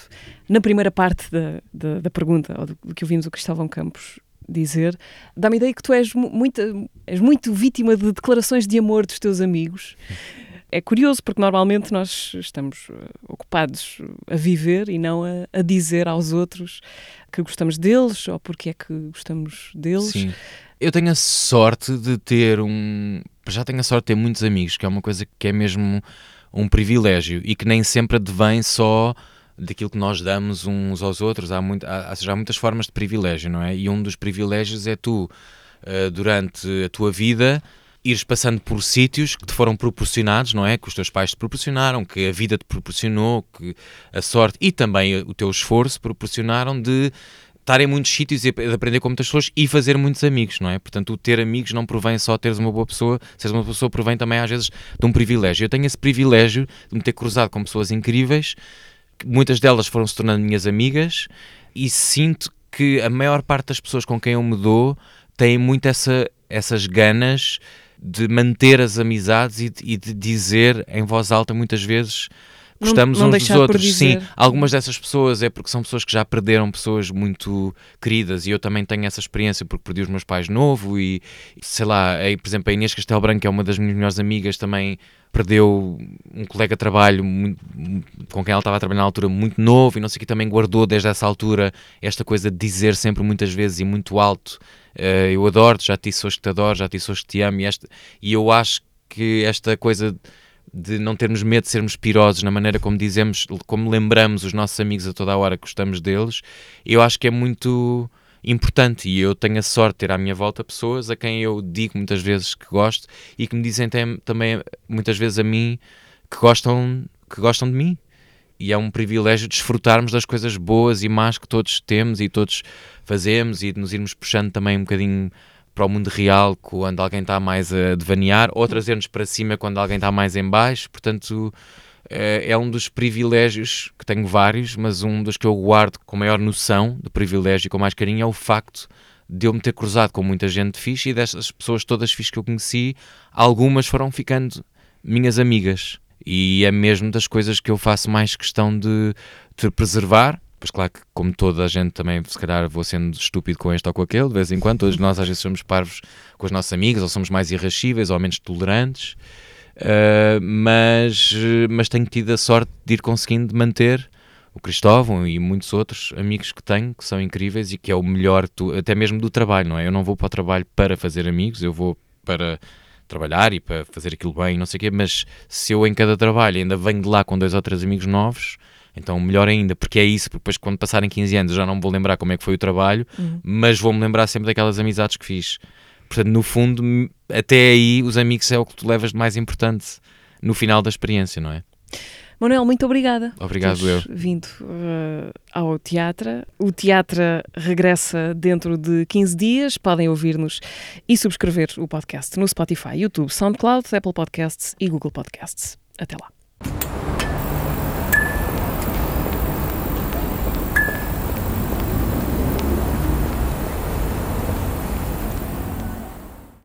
na primeira parte da, da, da pergunta, ou do, do que ouvimos o Cristóvão Campos dizer, dá-me a ideia que tu és, mu- muita, és muito vítima de declarações de amor dos teus amigos. É curioso, porque normalmente nós estamos eh, ocupados a viver e não a, a dizer aos outros que gostamos deles ou porque é que gostamos deles. Sim. Eu tenho a sorte de ter um. Já tenho a sorte de ter muitos amigos, que é uma coisa que é mesmo um privilégio e que nem sempre advém só daquilo que nós damos uns aos outros. Há, muito, há, há- há muitas formas de privilégio, não é? E um dos privilégios é tu, eh, durante a tua vida, ires passando por sítios que te foram proporcionados, não é? Que os teus pais te proporcionaram, que a vida te proporcionou, que a sorte e também o teu esforço proporcionaram de estar em muitos sítios e ap- de aprender com muitas pessoas e fazer muitos amigos, não é? Portanto, o ter amigos não provém só teres uma boa pessoa, seres uma boa pessoa provém também às vezes de um privilégio. Eu tenho esse privilégio de me ter cruzado com pessoas incríveis, muitas delas foram se tornando minhas amigas e sinto que a maior parte das pessoas com quem eu me dou têm muito essa, essas ganas de manter as amizades e de, e de dizer em voz alta muitas vezes gostamos não uns dos outros. Sim, algumas dessas pessoas é porque são pessoas que já perderam pessoas muito queridas e eu também tenho essa experiência porque perdi os meus pais novo e sei lá, aí, por exemplo, a Inês Castelo Branco, que é uma das minhas melhores amigas, também perdeu um colega de trabalho muito- com quem ela estava a trabalhar na altura muito novo e não sei o que também guardou desde essa altura esta coisa de dizer sempre muitas vezes e muito alto eh, eu adoro-te, já te disse hoje que te adoro, já te disse hoje que te amo e, esta, e eu acho que esta coisa de não termos medo de sermos pirosos na maneira como dizemos, como lembramos os nossos amigos a toda a hora que gostamos deles, eu acho que é muito importante e eu tenho a sorte de ter à minha volta pessoas a quem eu digo muitas vezes que gosto e que me dizem também muitas vezes a mim que gostam, que gostam de mim. E é um privilégio desfrutarmos das coisas boas e más que todos temos e todos fazemos e de nos irmos puxando também um bocadinho para o mundo real quando alguém está mais a devanear ou trazer-nos para cima quando alguém está mais em baixo. Portanto, eh, é um dos privilégios, que tenho vários, mas um dos que eu guardo com maior noção de privilégio e com mais carinho é o facto de eu me ter cruzado com muita gente fixe e dessas pessoas todas fixe que eu conheci, algumas foram ficando minhas amigas. E é mesmo das coisas que eu faço mais questão de, de preservar. Pois claro que, como toda a gente, também se calhar vou sendo estúpido com este ou com aquele, de vez em quando. Todos nós às vezes somos parvos com as nossas amigas, ou somos mais irrascíveis, ou menos tolerantes. Uh, mas, mas tenho tido a sorte de ir conseguindo manter o Cristóvão e muitos outros amigos que tenho, que são incríveis e que é o melhor, tu- até mesmo do trabalho, não é? Eu não vou para o trabalho para fazer amigos, eu vou para trabalhar e para fazer aquilo bem, não sei o quê, mas se eu em cada trabalho ainda venho de lá com dois ou três amigos novos, então melhor ainda, porque é isso, porque depois quando passarem 15 anos eu já não me vou lembrar como é que foi o trabalho, mas vou-me lembrar sempre daquelas amizades que fiz. Portanto, no fundo, até aí, os amigos é o que tu levas de mais importante no final da experiência, não é? Manuel, muito obrigada. Obrigado, por teres vindo eh, ao teatro. O teatro regressa dentro de 15 dias. Podem ouvir-nos e subscrever o podcast no Spotify, YouTube, SoundCloud, Apple Podcasts e Google Podcasts. Até lá.